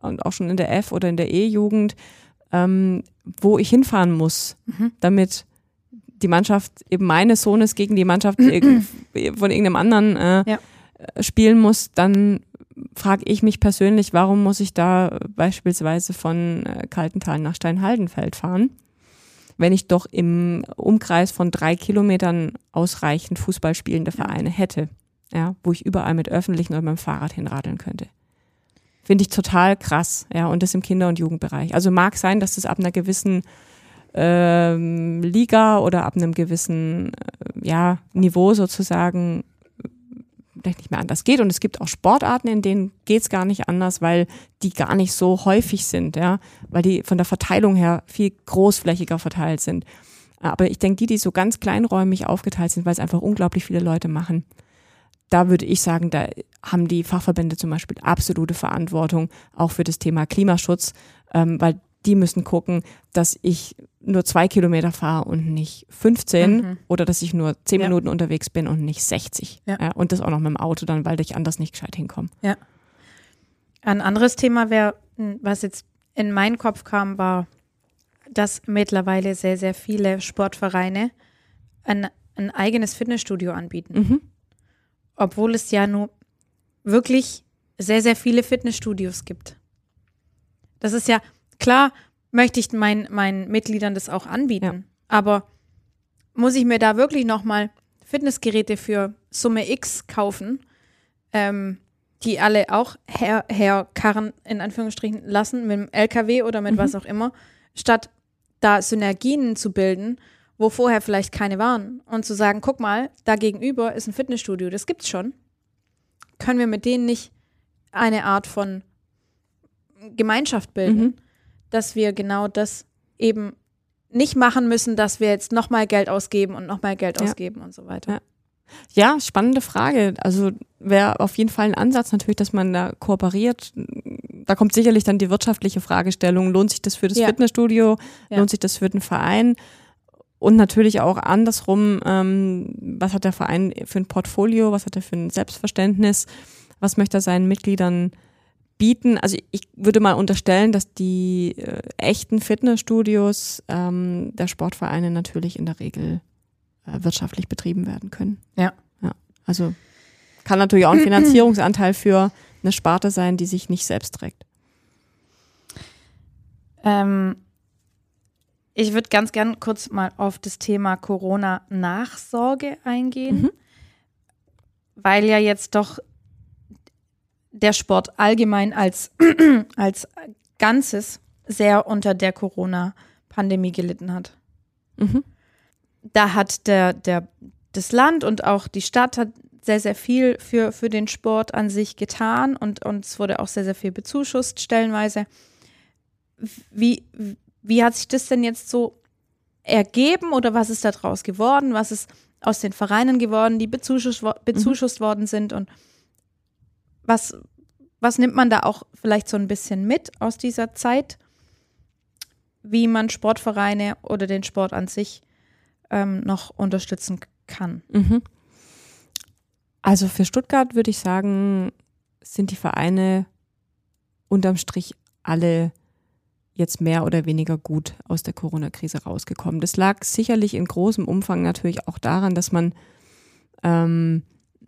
und auch schon in der F- oder in der E-Jugend, ähm, wo ich hinfahren muss, mhm. damit die Mannschaft eben meines Sohnes gegen die Mannschaft von irgendeinem anderen äh, ja. spielen muss, dann frage ich mich persönlich, warum muss ich da beispielsweise von äh, Kaltental nach Steinhaldenfeld fahren, wenn ich doch im Umkreis von drei Kilometern ausreichend Fußballspielende Vereine hätte ja, wo ich überall mit öffentlichen oder mit dem Fahrrad hinradeln könnte. Finde ich total krass, ja, und das im Kinder- und Jugendbereich. Also mag sein, dass das ab einer gewissen ähm, Liga oder ab einem gewissen äh, ja, Niveau sozusagen vielleicht nicht mehr anders geht. Und es gibt auch Sportarten, in denen geht's gar nicht anders, weil die gar nicht so häufig sind, ja, weil die von der Verteilung her viel großflächiger verteilt sind. Aber ich denke, die, die so ganz kleinräumig aufgeteilt sind, weil es einfach unglaublich viele Leute machen, da würde ich sagen, da haben die Fachverbände zum Beispiel absolute Verantwortung auch für das Thema Klimaschutz, ähm, weil die müssen gucken, dass ich nur zwei Kilometer fahre und nicht 15 mhm. oder dass ich nur zehn ja. Minuten unterwegs bin und nicht 60. Ja. ja. und das auch noch mit dem Auto dann, weil ich anders nicht gescheit hinkomme. Ja. Ein anderes Thema wäre, was jetzt in meinen Kopf kam, war, dass mittlerweile sehr, sehr viele Sportvereine ein, ein eigenes Fitnessstudio anbieten. Mhm obwohl es ja nur wirklich sehr, sehr viele Fitnessstudios gibt. Das ist ja, klar möchte ich mein, meinen Mitgliedern das auch anbieten, ja. aber muss ich mir da wirklich nochmal Fitnessgeräte für Summe X kaufen, ähm, die alle auch her, herkarren, in Anführungsstrichen, lassen, mit dem LKW oder mit mhm. was auch immer, statt da Synergien zu bilden wo vorher vielleicht keine waren und zu sagen, guck mal, da gegenüber ist ein Fitnessstudio, das gibt's schon. Können wir mit denen nicht eine Art von Gemeinschaft bilden, mhm. Dass wir genau das eben nicht machen müssen, dass wir jetzt nochmal Geld ausgeben und nochmal Geld ja. ausgeben und so weiter. Ja. Ja, spannende Frage. Also wäre auf jeden Fall ein Ansatz natürlich, dass man da kooperiert, da kommt sicherlich dann die wirtschaftliche Fragestellung, lohnt sich das für das Ja. Fitnessstudio, Ja. lohnt sich das für den Verein und natürlich auch andersrum, ähm, was hat der Verein für ein Portfolio, was hat er für ein Selbstverständnis, was möchte er seinen Mitgliedern bieten. Also ich würde mal unterstellen, dass die äh, echten Fitnessstudios ähm, der Sportvereine natürlich in der Regel äh, wirtschaftlich betrieben werden können. Ja. ja. Also kann natürlich auch ein Finanzierungsanteil für eine Sparte sein, die sich nicht selbst trägt. Ähm, ich würde ganz gern kurz mal auf das Thema Corona-Nachsorge eingehen, Mhm. weil ja jetzt doch der Sport allgemein als, als Ganzes sehr unter der Corona-Pandemie gelitten hat. Mhm. Da hat der, der, das Land und auch die Stadt hat sehr, sehr viel für, für den Sport an sich getan und, und es wurde auch sehr, sehr viel bezuschusst, stellenweise. Wie, wie hat sich das denn jetzt so ergeben oder was ist daraus geworden? Was ist aus den Vereinen geworden, die bezuschusst, wo- bezuschusst worden sind? Und was, was nimmt man da auch vielleicht so ein bisschen mit aus dieser Zeit, wie man Sportvereine oder den Sport an sich ähm, noch unterstützen kann? Mhm. Also für Stuttgart würde ich sagen, sind die Vereine unterm Strich alle jetzt mehr oder weniger gut aus der Corona-Krise rausgekommen. Das lag sicherlich in großem Umfang natürlich auch daran, dass man ähm,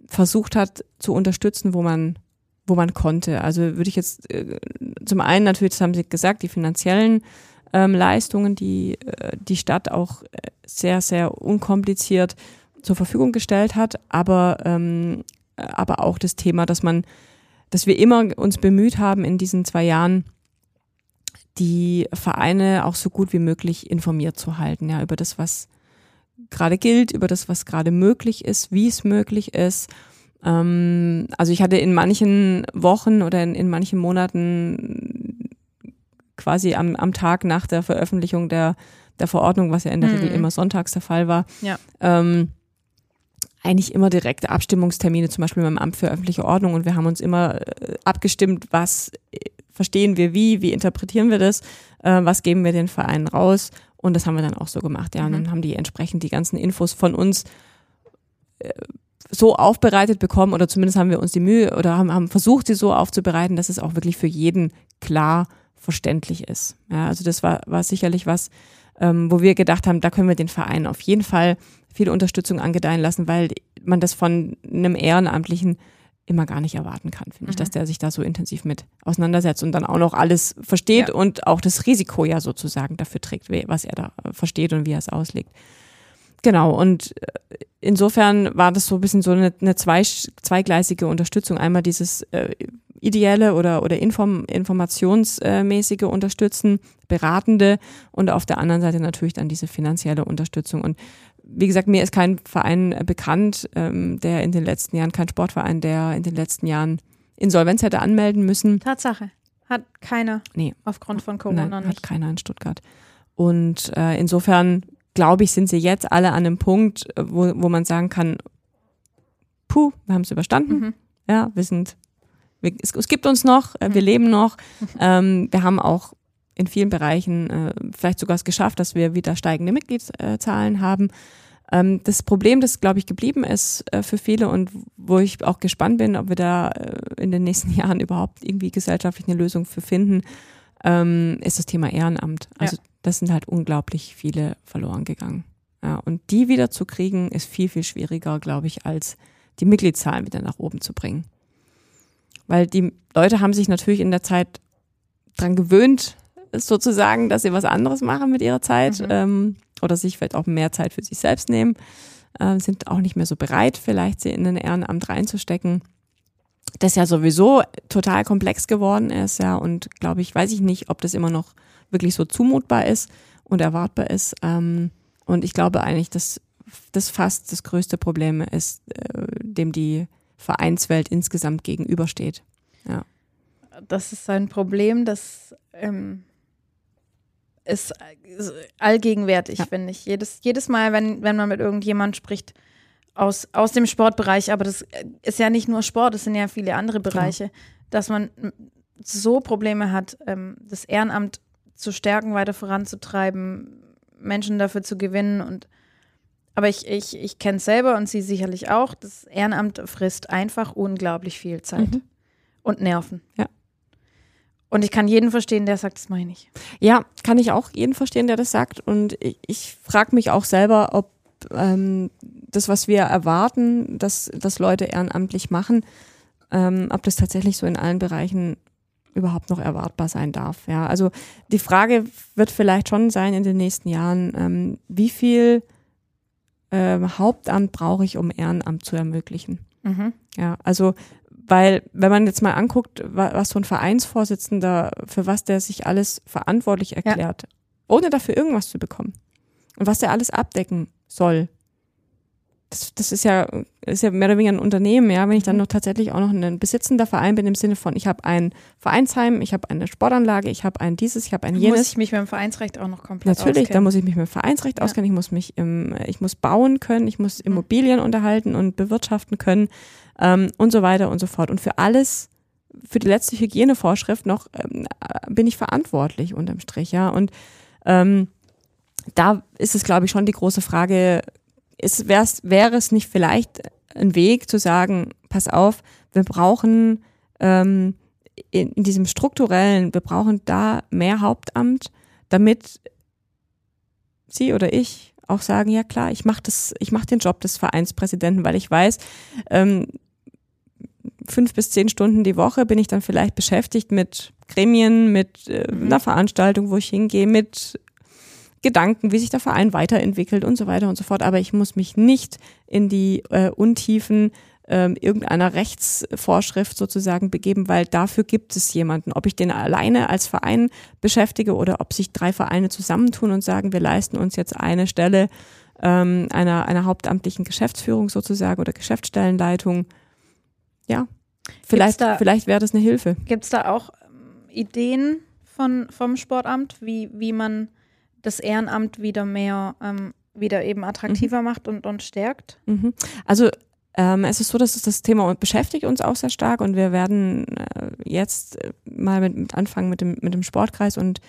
versucht hat zu unterstützen, wo man wo man konnte. Also würde ich jetzt äh, zum einen natürlich, das haben Sie gesagt, die finanziellen ähm, Leistungen, die äh, die Stadt auch äh, sehr sehr unkompliziert zur Verfügung gestellt hat, aber ähm, aber auch das Thema, dass man, dass wir immer uns bemüht haben in diesen zwei Jahren, die Vereine auch so gut wie möglich informiert zu halten, ja, über das, was gerade gilt, über das, was gerade möglich ist, wie es möglich ist. Ähm, also ich hatte in manchen Wochen oder in, in manchen Monaten quasi am, am Tag nach der Veröffentlichung der, der Verordnung, was ja in der Mhm. Regel immer sonntags der Fall war, Ja. ähm, eigentlich immer direkte Abstimmungstermine, zum Beispiel beim Amt für öffentliche Ordnung. Und wir haben uns immer äh, abgestimmt, was äh, verstehen wir wie, wie interpretieren wir das, äh, was geben wir den Vereinen raus. Und das haben wir dann auch so gemacht. Ja, und Mhm. dann haben die entsprechend die ganzen Infos von uns äh, so aufbereitet bekommen oder zumindest haben wir uns die Mühe oder haben, haben versucht, sie so aufzubereiten, dass es auch wirklich für jeden klar verständlich ist. Ja, also das war, war sicherlich was, ähm, wo wir gedacht haben, da können wir den Verein auf jeden Fall viel Unterstützung angedeihen lassen, weil man das von einem Ehrenamtlichen immer gar nicht erwarten kann, finde ich, Mhm. dass der sich da so intensiv mit auseinandersetzt und dann auch noch alles versteht Ja. und auch das Risiko ja sozusagen dafür trägt, was er da äh, versteht und wie er es auslegt. Genau, und äh, insofern war das so ein bisschen so eine, eine zwei, zweigleisige Unterstützung. Einmal dieses äh, ideelle oder, oder inform, informationsmäßige Unterstützen, beratende und auf der anderen Seite natürlich dann diese finanzielle Unterstützung. Und wie gesagt, mir ist kein Verein bekannt, ähm, der in den letzten Jahren, kein Sportverein, der in den letzten Jahren Insolvenz hätte anmelden müssen. Tatsache. Hat keiner Nee. aufgrund von Corona Nein, hat nicht. keiner in Stuttgart. Und äh, insofern glaube ich, sind sie jetzt alle an einem Punkt, äh, wo, wo man sagen kann, puh, wir haben es überstanden. Mhm. Ja, wir sind, wir, es, es gibt uns noch, äh, wir leben noch. Ähm, wir haben auch in vielen Bereichen äh, vielleicht sogar es geschafft, dass wir wieder steigende Mitgliedszahlen haben. Ähm, das Problem, das glaube ich geblieben ist äh, für viele und wo ich auch gespannt bin, ob wir da äh, in den nächsten Jahren überhaupt irgendwie gesellschaftlich eine Lösung für finden, ähm, ist das Thema Ehrenamt. Also das sind halt unglaublich viele verloren gegangen. Ja, und die wieder zu kriegen, ist viel, viel schwieriger, glaube ich, als die Mitgliedszahlen wieder nach oben zu bringen. Weil die Leute haben sich natürlich in der Zeit dran gewöhnt, sozusagen, dass sie was anderes machen mit ihrer Zeit Mhm. ähm, oder sich vielleicht auch mehr Zeit für sich selbst nehmen, äh, sind auch nicht mehr so bereit, vielleicht sie in ein Ehrenamt reinzustecken. Das ja sowieso total komplex geworden ist, ja, und glaube ich, weiß ich nicht, ob das immer noch wirklich so zumutbar ist und erwartbar ist. Ähm, und ich glaube eigentlich, dass das fast das größte Problem ist, äh, dem die Vereinswelt insgesamt gegenübersteht. Das ist ein Problem, das ähm, ist allgegenwärtig, Ja. finde ich. Jedes, jedes Mal, wenn, wenn man mit irgendjemand spricht aus, aus dem Sportbereich, aber das ist ja nicht nur Sport, es sind ja viele andere Bereiche, dass man so Probleme hat, ähm, das Ehrenamt zu stärken, weiter voranzutreiben, Menschen dafür zu gewinnen und aber ich, ich, ich kenne es selber und Sie sicherlich auch. Das Ehrenamt frisst einfach unglaublich viel Zeit Mhm. und Nerven. Ja. Und ich kann jeden verstehen, der sagt, das meine ich. Ja, kann ich auch jeden verstehen, der das sagt. Und ich, ich frage mich auch selber, ob ähm, das, was wir erwarten, dass, dass Leute ehrenamtlich machen, ähm, ob das tatsächlich so in allen Bereichen überhaupt noch erwartbar sein darf. Ja, also die Frage wird vielleicht schon sein in den nächsten Jahren, ähm, wie viel ähm, Hauptamt brauche ich, um Ehrenamt zu ermöglichen? Mhm. Ja, also weil wenn man jetzt mal anguckt, wa- was so ein Vereinsvorsitzender, für was der sich alles verantwortlich erklärt, ohne dafür irgendwas zu bekommen und was der alles abdecken soll. Das, das ist ja, ist ja mehr oder weniger ein Unternehmen, ja, wenn ich dann Mhm. noch tatsächlich auch noch ein besitzender Verein bin im Sinne von, ich habe ein Vereinsheim, ich habe eine Sportanlage, ich habe ein dieses, ich habe ein Muss jenes. ich mich mit dem Vereinsrecht auch noch komplett Natürlich, da auskennen. muss ich mich mit dem Vereinsrecht Ja. auskennen, ich muss mich im, ich muss bauen können, ich muss Immobilien unterhalten und bewirtschaften können ähm, und so weiter und so fort. Und für alles, für die letzte Hygienevorschrift noch ähm, äh, bin ich verantwortlich unterm Strich, ja. Und ähm, da ist es, glaube ich, schon die große Frage, ist, wär's, wäre es nicht vielleicht ein Weg zu sagen, pass auf, wir brauchen ähm, in, in diesem strukturellen, wir brauchen da mehr Hauptamt, damit Sie oder ich auch sagen, ja klar, ich mache das, ich mache den Job des Vereinspräsidenten, weil ich weiß, ähm, fünf bis zehn Stunden die Woche bin ich dann vielleicht beschäftigt mit Gremien, mit äh, Mhm. einer Veranstaltung, wo ich hingehe, mit Gedanken, wie sich der Verein weiterentwickelt und so weiter und so fort. Aber ich muss mich nicht in die äh, Untiefen ähm, irgendeiner Rechtsvorschrift sozusagen begeben, weil dafür gibt es jemanden. Ob ich den alleine als Verein beschäftige oder ob sich drei Vereine zusammentun und sagen, wir leisten uns jetzt eine Stelle ähm, einer, einer hauptamtlichen Geschäftsführung sozusagen oder Geschäftsstellenleitung. Ja, vielleicht, da- vielleicht wäre das eine Hilfe. Gibt es da auch ähm, Ideen von, vom Sportamt, wie, wie man das Ehrenamt wieder mehr, ähm, wieder eben attraktiver macht und, und stärkt? Mhm. Also ähm, es ist so, dass das Thema beschäftigt uns auch sehr stark und wir werden äh, jetzt äh, mal mit, mit anfangen mit dem, mit dem Sportkreis und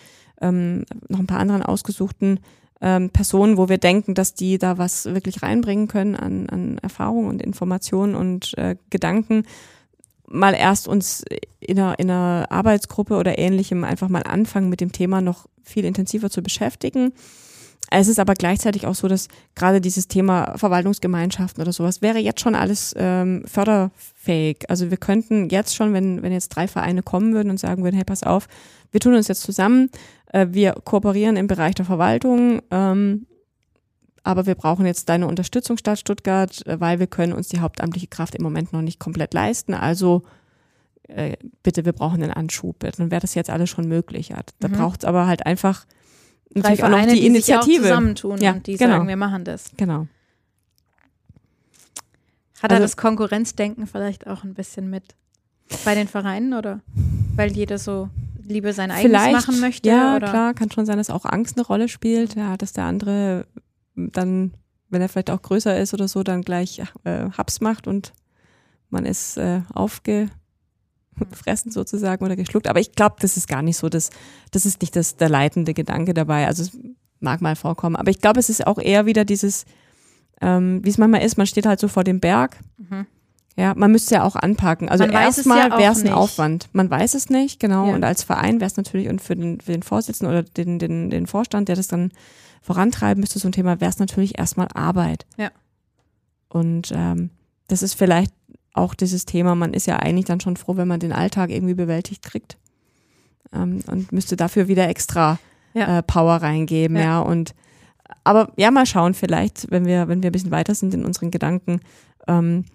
ähm, noch ein paar anderen ausgesuchten ähm, Personen, wo wir denken, dass die da was wirklich reinbringen können an, an Erfahrung und Informationen und äh, Gedanken, mal erst uns in einer, in einer Arbeitsgruppe oder ähnlichem einfach mal anfangen, mit dem Thema noch viel intensiver zu beschäftigen. Es ist aber gleichzeitig auch so, dass gerade dieses Thema Verwaltungsgemeinschaften oder sowas wäre jetzt schon alles ähm, förderfähig. Also wir könnten jetzt schon, wenn, wenn jetzt drei Vereine kommen würden und sagen würden, hey, pass auf, wir tun uns jetzt zusammen, äh, wir kooperieren im Bereich der Verwaltung, ähm, aber wir brauchen jetzt deine Unterstützung Stadt Stuttgart, äh, weil wir können uns die hauptamtliche Kraft im Moment noch nicht komplett leisten. Also äh, bitte, wir brauchen einen Anschub. Dann wäre das jetzt alles schon möglich. Ja. Da Mhm. braucht es aber halt einfach Drei natürlich auch noch die, die sich auch Initiative. zusammentun Ja, und die genau. sagen, wir machen das. Genau. Hat er Also- das Konkurrenzdenken vielleicht auch ein bisschen mit bei den Vereinen oder weil jeder so lieber sein eigenes machen möchte? Ja, oder? klar, kann schon sein, dass auch Angst eine Rolle spielt, ja, dass der andere dann, wenn er vielleicht auch größer ist oder so, dann gleich äh, Haps macht und man ist äh, aufgefressen sozusagen oder geschluckt. Aber ich glaube, das ist gar nicht so, das, das ist nicht das, der leitende Gedanke dabei. Also es mag mal vorkommen. Aber ich glaube, es ist auch eher wieder dieses, ähm, wie es manchmal ist, man steht halt so vor dem Berg. Mhm. Ja, man müsste ja auch anpacken. Also erstmal ja wäre es ein. Aufwand. Man weiß es nicht, genau. Ja. Und als Verein wäre es natürlich, und für den, für den Vorsitzenden oder den, den, den Vorstand, der das dann vorantreiben müsste, so ein Thema, wäre es natürlich erstmal Arbeit. Ja. Und ähm, das ist vielleicht auch dieses Thema, man ist ja eigentlich dann schon froh, wenn man den Alltag irgendwie bewältigt kriegt. Ähm, und müsste dafür wieder extra Ja. äh, Power reingeben, Ja. ja. Und aber ja, mal schauen, vielleicht, wenn wir, wenn wir ein bisschen weiter sind in unseren Gedanken, ähm,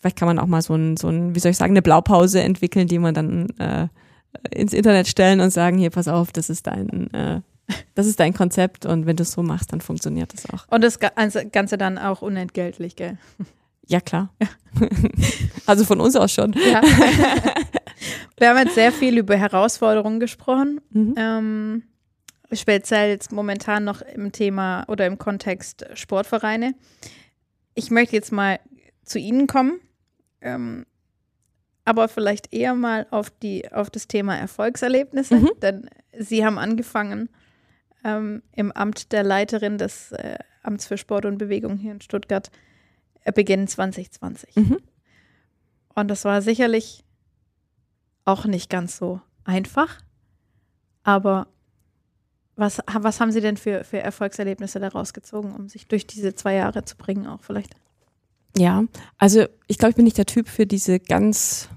vielleicht kann man auch mal so ein, so ein, wie soll ich sagen, eine Blaupause entwickeln, die man dann äh, ins Internet stellen und sagen, hier, pass auf, das ist dein, äh, das ist dein Konzept und wenn du es so machst, dann funktioniert das auch. Und das also Ganze dann auch unentgeltlich, gell? Ja, klar. also von uns aus schon. Ja. Wir haben jetzt sehr viel über Herausforderungen gesprochen. Mhm. Ähm, speziell jetzt momentan noch im Thema oder im Kontext Sportvereine. Ich möchte jetzt mal zu Ihnen kommen. Ähm, aber vielleicht eher mal auf, die, auf das Thema Erfolgserlebnisse, Mhm. denn Sie haben angefangen ähm, im Amt der Leiterin des äh, Amts für Sport und Bewegung hier in Stuttgart Beginn 2020. Mhm. Und das war sicherlich auch nicht ganz so einfach, aber was, was haben Sie denn für, für Erfolgserlebnisse daraus gezogen, um sich durch diese zwei Jahre zu bringen, auch vielleicht? Ja, also ich glaube, ich bin nicht der Typ für diese ganz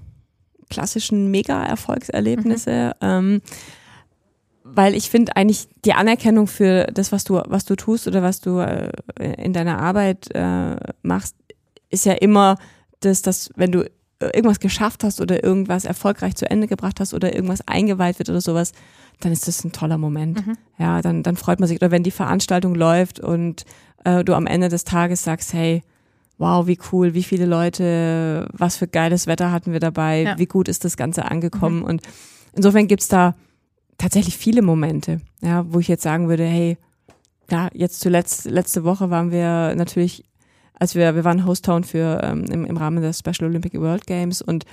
klassischen Mega-Erfolgserlebnisse, ähm, weil ich finde eigentlich die Anerkennung für das, was du, was du tust oder was du äh, in deiner Arbeit äh, machst, ist ja immer das, dass wenn du irgendwas geschafft hast oder irgendwas erfolgreich zu Ende gebracht hast oder irgendwas eingeweiht wird oder sowas, dann ist das ein toller Moment. Mhm. Ja, dann, dann freut man sich. Oder wenn die Veranstaltung läuft und äh, du am Ende des Tages sagst, hey, wow, wie cool, wie viele Leute, was für geiles Wetter hatten wir dabei, Ja. wie gut ist das Ganze angekommen. Und insofern gibt's da tatsächlich viele Momente, ja, wo ich jetzt sagen würde, hey, ja, jetzt zuletzt, letzte Woche waren wir natürlich, als wir, wir waren Host-Town für ähm, im, im Rahmen der Special Olympic World Games und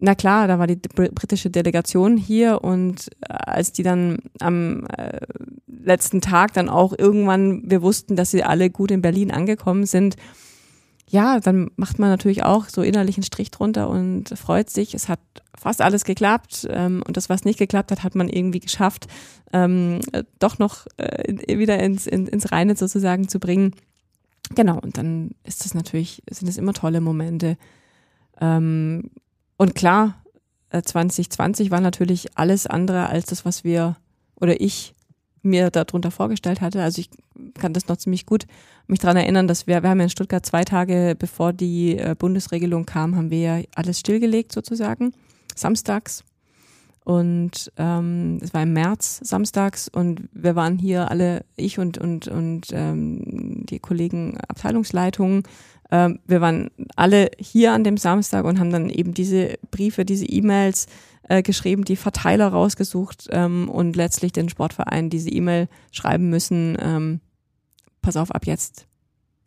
na klar, da war die br- britische Delegation hier und äh, als die dann am äh, letzten Tag dann auch irgendwann, wir wussten, dass sie alle gut in Berlin angekommen sind, ja, dann macht man natürlich auch so innerlich einen Strich drunter und freut sich. Es hat fast alles geklappt ähm, und das, was nicht geklappt hat, hat man irgendwie geschafft, ähm, äh, doch noch äh, wieder ins, in, ins Reine sozusagen zu bringen. Genau, und dann ist das natürlich, sind es immer tolle Momente. Ähm, und klar, äh, 2020 war natürlich alles andere als das, was wir oder ich mir darunter vorgestellt hatte. Also ich kann das noch ziemlich gut mich daran erinnern, dass wir, wir haben ja in Stuttgart zwei Tage bevor die äh, Bundesregelung kam, haben wir ja alles stillgelegt sozusagen, samstags. Und ähm, es war im März samstags und wir waren hier alle, ich und, und, und ähm, die Kollegen Abteilungsleitungen, ähm, wir waren alle hier an dem Samstag und haben dann eben diese Briefe, diese E-Mails äh, geschrieben, die Verteiler rausgesucht ähm, und letztlich den Sportverein diese E-Mail schreiben müssen, ähm, pass auf, ab jetzt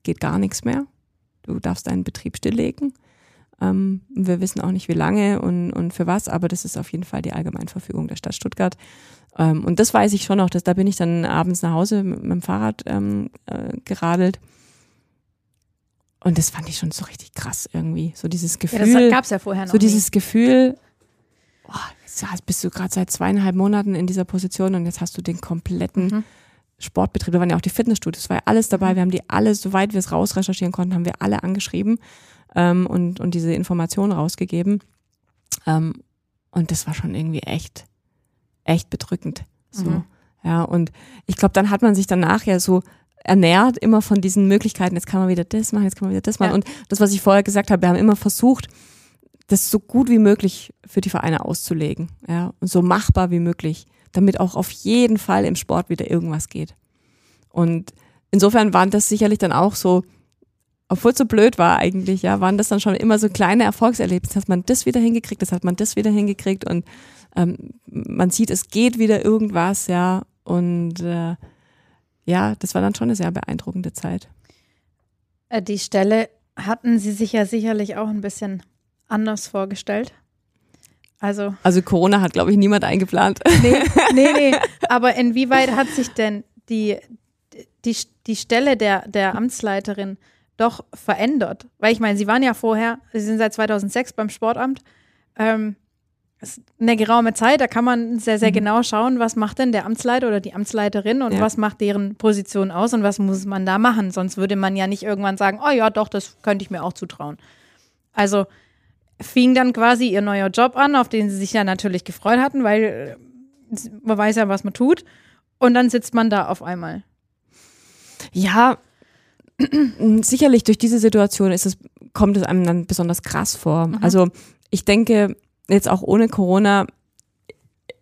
geht gar nichts mehr. Du darfst deinen Betrieb stilllegen. Ähm, wir wissen auch nicht, wie lange und, und für was, aber das ist auf jeden Fall die Allgemeinverfügung der Stadt Stuttgart. Ähm, und das weiß ich schon noch, dass da bin ich dann abends nach Hause mit, mit dem Fahrrad ähm, äh, geradelt. Und das fand ich schon so richtig krass irgendwie. So dieses Ja, Gefühl das gab es ja vorher noch. so dieses Gefühl, oh, jetzt bist du gerade seit zweieinhalb Monaten in dieser Position und jetzt hast du den kompletten Mhm. Sportbetrieb. Da waren ja auch die Fitnessstudios, es war ja alles dabei. Mhm. Wir haben die alle, soweit wir es rausrecherchieren konnten, haben wir alle angeschrieben ähm, und, und diese Informationen rausgegeben. Ähm, und das war schon irgendwie echt, echt bedrückend. So. Mhm. Ja, und ich glaube, dann hat man sich danach ja so ernährt immer von diesen Möglichkeiten, jetzt kann man wieder das machen, jetzt kann man wieder das machen. Ja. Und das, was ich vorher gesagt habe, wir haben immer versucht, das so gut wie möglich für die Vereine auszulegen, ja, und so machbar wie möglich, damit auch auf jeden Fall im Sport wieder irgendwas geht. Und insofern waren das sicherlich dann auch so, obwohl es so blöd war eigentlich, ja, waren das dann schon immer so kleine Erfolgserlebnisse, hat man das wieder hingekriegt, das hat man das wieder hingekriegt und ähm, man sieht, es geht wieder irgendwas, ja, und äh, ja, das war dann schon eine sehr beeindruckende Zeit. Äh, Die Stelle hatten Sie sich ja sicherlich auch ein bisschen anders vorgestellt. Also, Also Corona hat, glaube ich, niemand eingeplant. nee, nee, nee. Aber inwieweit hat sich denn die, die, die Stelle der, der Amtsleiterin doch verändert? Weil ich meine, Sie waren ja vorher, Sie sind seit 2006 beim Sportamt. Ähm, das ist eine geraume Zeit, da kann man sehr, sehr Mhm. genau schauen, was macht denn der Amtsleiter oder die Amtsleiterin und Ja. was macht deren Position aus und was muss man da machen. Sonst würde man ja nicht irgendwann sagen, oh ja, doch, das könnte ich mir auch zutrauen. Also fing dann quasi ihr neuer Job an, auf den sie sich ja natürlich gefreut hatten, weil äh, man weiß ja, was man tut. Und dann sitzt man da auf einmal. Ja, sicherlich durch diese Situation ist es, kommt es einem dann besonders krass vor. Mhm. Also ich denke, jetzt auch ohne Corona,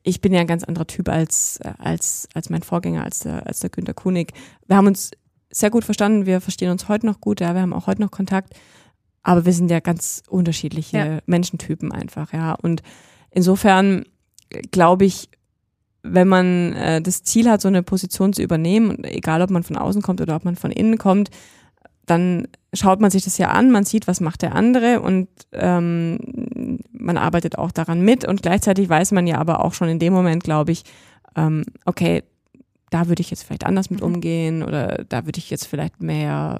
ich bin ja ein ganz anderer Typ als, als, als mein Vorgänger, als der, als der Günter Kunig. Wir haben uns sehr gut verstanden, wir verstehen uns heute noch gut, ja, wir haben auch heute noch Kontakt, aber wir sind ja ganz unterschiedliche Ja. Menschentypen einfach, ja. Und insofern glaube ich, wenn man äh, das Ziel hat, so eine Position zu übernehmen, und egal ob man von außen kommt oder ob man von innen kommt, dann schaut man sich das ja an, man sieht, was macht der andere und ähm, man arbeitet auch daran mit und gleichzeitig weiß man ja aber auch schon in dem Moment, glaube ich, ähm, okay, da würde ich jetzt vielleicht anders mit Mhm. umgehen oder da würde ich jetzt vielleicht mehr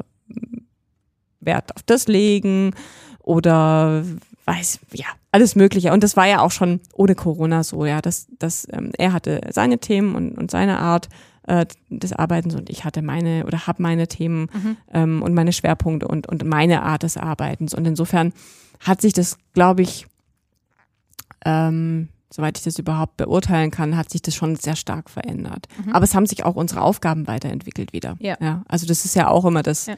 Wert auf das legen oder weiß, ja, alles Mögliche. Und das war ja auch schon ohne Corona so, ja, dass, dass ähm, er hatte seine Themen und, und seine Art äh, des Arbeitens und ich hatte meine oder habe meine Themen Mhm. ähm, und meine Schwerpunkte und, und meine Art des Arbeitens. Und insofern hat sich das, glaube ich, ähm, soweit ich das überhaupt beurteilen kann, hat sich das schon sehr stark verändert. Mhm. Aber es haben sich auch unsere Aufgaben weiterentwickelt wieder. Ja. ja also das ist ja auch immer das. Ja.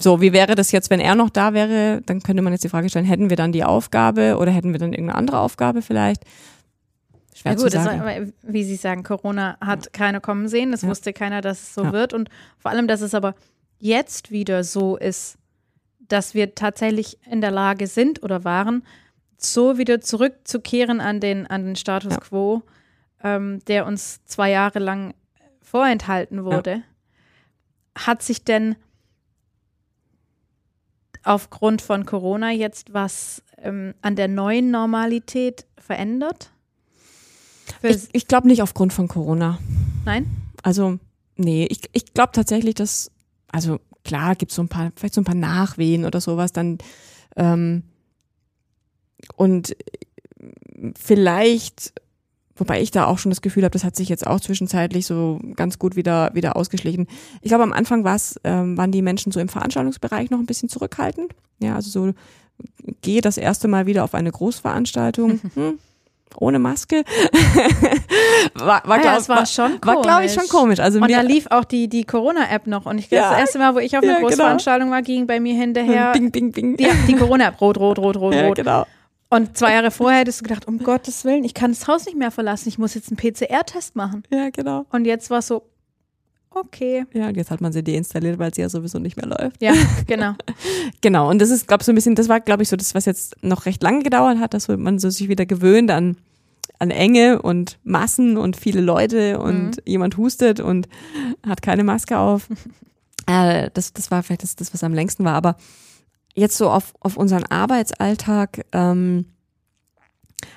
So, wie wäre das jetzt, wenn er noch da wäre? Dann könnte man jetzt die Frage stellen, hätten wir dann die Aufgabe oder hätten wir dann irgendeine andere Aufgabe vielleicht? Schwer Ja gut, zu sagen. war, wie Sie sagen, Corona hat keiner kommen sehen. Das Ja. wusste keiner, dass es so Ja. wird. Und vor allem, dass es aber jetzt wieder so ist, dass wir tatsächlich in der Lage sind oder waren, so wieder zurückzukehren an den, an den Status Ja. quo, ähm, der uns zwei Jahre lang vorenthalten wurde. Hat sich denn aufgrund von Corona jetzt was ähm, an der neuen Normalität verändert? Für ich ich glaube nicht aufgrund von Corona. Nein? Also, nee, ich, ich glaube tatsächlich, dass, also klar, gibt es so ein paar, vielleicht so ein paar Nachwehen oder sowas, dann ähm, und vielleicht, wobei ich da auch schon das Gefühl habe, das hat sich jetzt auch zwischenzeitlich so ganz gut wieder, wieder ausgeschlichen. Ich glaube, am Anfang war's, ähm, waren die Menschen so im Veranstaltungsbereich noch ein bisschen zurückhaltend. Ja, also so gehe das erste Mal wieder auf eine Großveranstaltung. Hm, ohne Maske. war, war, ja, glaub, es war schon war glaube ich, schon komisch. Also Und da lief auch die, die Corona-App noch. Und ich Ja. das erste Mal, wo ich auf einer Ja, genau. Großveranstaltung war, ging bei mir hinterher bing, bing, bing. die, die Corona-App rot, rot, rot, rot, ja, rot. genau. Und zwei Jahre vorher hättest du gedacht, um Gottes Willen, ich kann das Haus nicht mehr verlassen. Ich muss jetzt einen PCR-Test machen. Ja, genau. Und jetzt war es so, okay. Ja, und jetzt hat man sie deinstalliert, weil sie ja sowieso nicht mehr läuft. Ja, genau. Genau, und das ist, glaube ich, so ein bisschen, das war, glaube ich, so das, was jetzt noch recht lange gedauert hat, dass man so sich wieder gewöhnt an, an Enge und Massen und viele Leute und jemand hustet und hat keine Maske auf. äh, das, das war vielleicht das, das, was am längsten war. Aber jetzt so auf, auf unseren Arbeitsalltag ähm,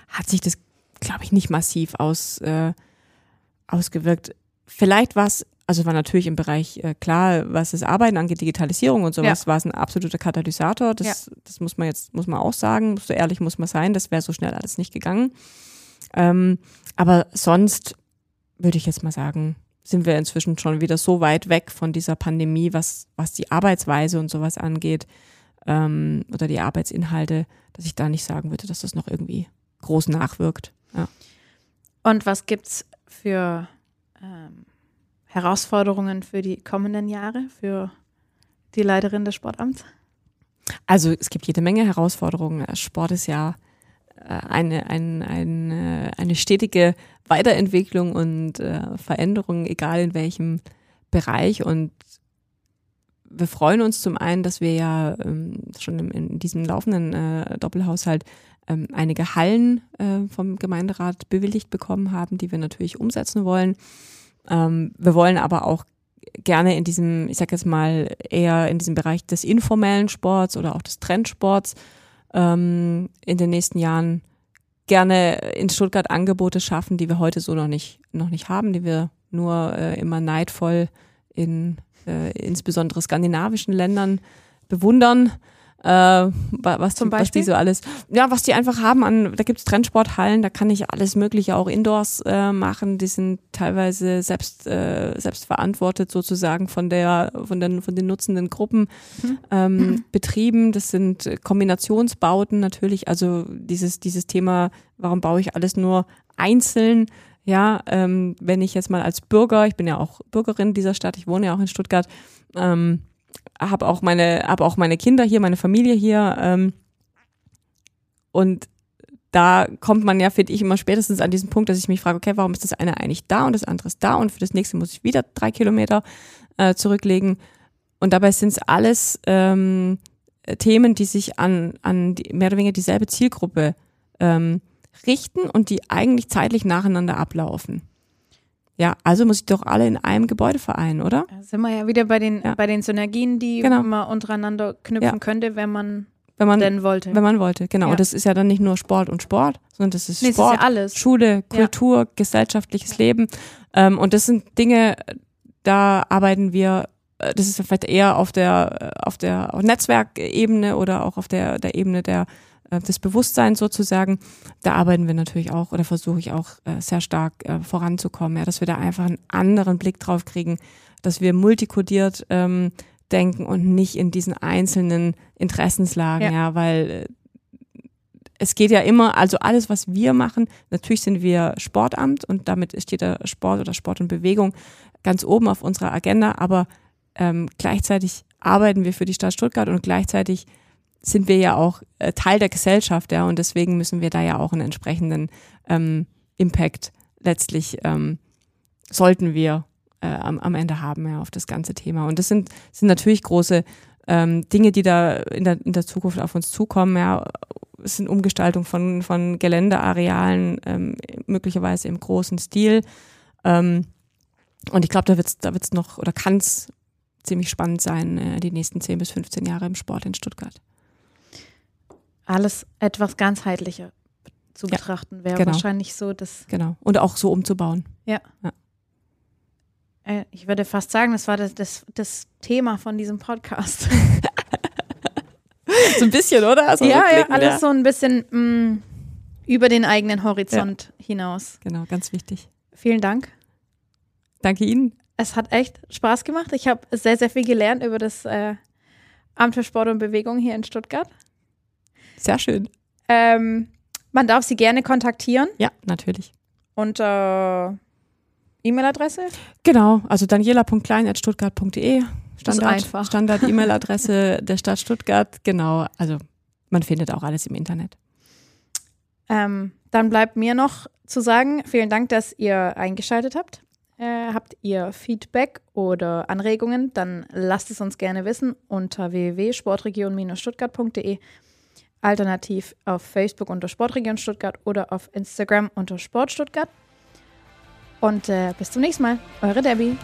hat sich das, glaube ich, nicht massiv aus, äh, ausgewirkt. Vielleicht war es, also war natürlich im Bereich äh, klar, was das Arbeiten angeht, Digitalisierung und sowas, war es ein absoluter Katalysator. Das, das muss man jetzt, muss man auch sagen, so ehrlich muss man sein, das wäre so schnell alles nicht gegangen. Ähm, aber sonst würde ich jetzt mal sagen, sind wir inzwischen schon wieder so weit weg von dieser Pandemie, was, was die Arbeitsweise und sowas angeht, ähm, oder die Arbeitsinhalte, dass ich da nicht sagen würde, dass das noch irgendwie groß nachwirkt. Ja. Und was gibt's für ähm, Herausforderungen für die kommenden Jahre, für die Leiterin des Sportamts? Also es gibt jede Menge Herausforderungen. Sport ist ja äh, eine, ein, ein, äh, eine stetige Weiterentwicklung und äh, Veränderung, egal in welchem Bereich. Und wir freuen uns zum einen, dass wir ja ähm, schon in, in diesem laufenden äh, Doppelhaushalt ähm, einige Hallen äh, vom Gemeinderat bewilligt bekommen haben, die wir natürlich umsetzen wollen. Ähm, wir wollen aber auch gerne in diesem, ich sag jetzt mal, eher in diesem Bereich des informellen Sports oder auch des Trendsports ähm, in den nächsten Jahren gerne in Stuttgart Angebote schaffen, die wir heute so noch nicht, noch nicht haben, die wir nur äh, immer neidvoll in äh, insbesondere skandinavischen Ländern bewundern. Äh, wa- was, Zum die, was Beispiel? so alles, ja, was die einfach haben an, da gibt's Trendsporthallen, da kann ich alles Mögliche auch indoors äh, machen, die sind teilweise selbst, äh, selbst verantwortet sozusagen von der, von den, von den nutzenden Gruppen ähm, betrieben. Das sind Kombinationsbauten natürlich, also dieses, dieses Thema, warum baue ich alles nur einzeln? Ja, ähm, wenn ich jetzt mal als Bürger, ich bin ja auch Bürgerin dieser Stadt, ich wohne ja auch in Stuttgart, ähm, habe auch meine, habe auch meine Kinder hier, meine Familie hier, ähm, und da kommt man ja, finde ich, immer spätestens an diesen Punkt, dass ich mich frage, okay, warum ist das eine eigentlich da und das andere ist da und für das nächste muss ich wieder drei Kilometer äh, zurücklegen. Und dabei sind es alles ähm, Themen, die sich an, an die, mehr oder weniger dieselbe Zielgruppe ähm, richten und die eigentlich zeitlich nacheinander ablaufen. Ja, also muss ich doch alle in einem Gebäude vereinen, oder? Da sind wir ja wieder bei den, Ja. bei den Synergien, die Genau. man untereinander knüpfen Ja. könnte, wenn man wenn man, denn wollte. wenn man wollte. Genau. Ja. Und das ist ja dann nicht nur Sport und Sport, sondern das ist Nee, ist Sport, ja alles. Schule, Kultur, gesellschaftliches Leben. Ähm, und das sind Dinge, da arbeiten wir, äh, das ist vielleicht eher auf der, äh, auf der Netzwerkebene oder auch auf der, der Ebene der, äh, des Bewusstseins sozusagen. Da arbeiten wir natürlich auch oder versuche ich auch äh, sehr stark äh, voranzukommen, ja, dass wir da einfach einen anderen Blick drauf kriegen, dass wir multikodiert ähm, denken und nicht in diesen einzelnen Interessenslagen, Ja. ja, weil es geht ja immer, also alles, was wir machen, natürlich sind wir Sportamt und damit steht der Sport oder Sport und Bewegung ganz oben auf unserer Agenda, aber ähm, gleichzeitig arbeiten wir für die Stadt Stuttgart und gleichzeitig sind wir ja auch äh, Teil der Gesellschaft, ja, und deswegen müssen wir da ja auch einen entsprechenden ähm, Impact letztlich ähm, sollten wir äh, am, am Ende haben, ja, auf das ganze Thema. Und das sind, sind natürlich große ähm, Dinge, die da in der, in der Zukunft auf uns zukommen, ja. Es sind Umgestaltung von, von Geländearealen, ähm, möglicherweise im großen Stil. Ähm, und ich glaube, da wird's da wird's noch oder kann es ziemlich spannend sein, äh, die nächsten 10 bis 15 Jahre im Sport in Stuttgart. Alles etwas ganzheitlicher zu Ja, betrachten wäre genau. wahrscheinlich so, dass Genau. Und auch so umzubauen. äh, ich würde fast sagen, das war das, das, das Thema von diesem Podcast. So ein bisschen, oder? Also ja, ja, alles so ein bisschen mh, über den eigenen Horizont hinaus. Genau, ganz wichtig. Vielen Dank. Danke Ihnen. Es hat echt Spaß gemacht. Ich habe sehr, sehr viel gelernt über das äh, Amt für Sport und Bewegung hier in Stuttgart. Sehr schön. Ähm, man darf sie gerne kontaktieren Ja, natürlich. unter E-Mail-Adresse. Genau, also daniela.klein.stuttgart.de. Standard. Standard-E-Mail-Adresse der Stadt Stuttgart. Genau, also man findet auch alles im Internet. Ähm, dann bleibt mir noch zu sagen, vielen Dank, dass ihr eingeschaltet habt. Äh, habt ihr Feedback oder Anregungen, dann lasst es uns gerne wissen unter www.sportregion-stuttgart.de, alternativ auf Facebook unter Sportregion Stuttgart oder auf Instagram unter Sport Stuttgart. Und äh, bis zum nächsten Mal. Eure Debbie.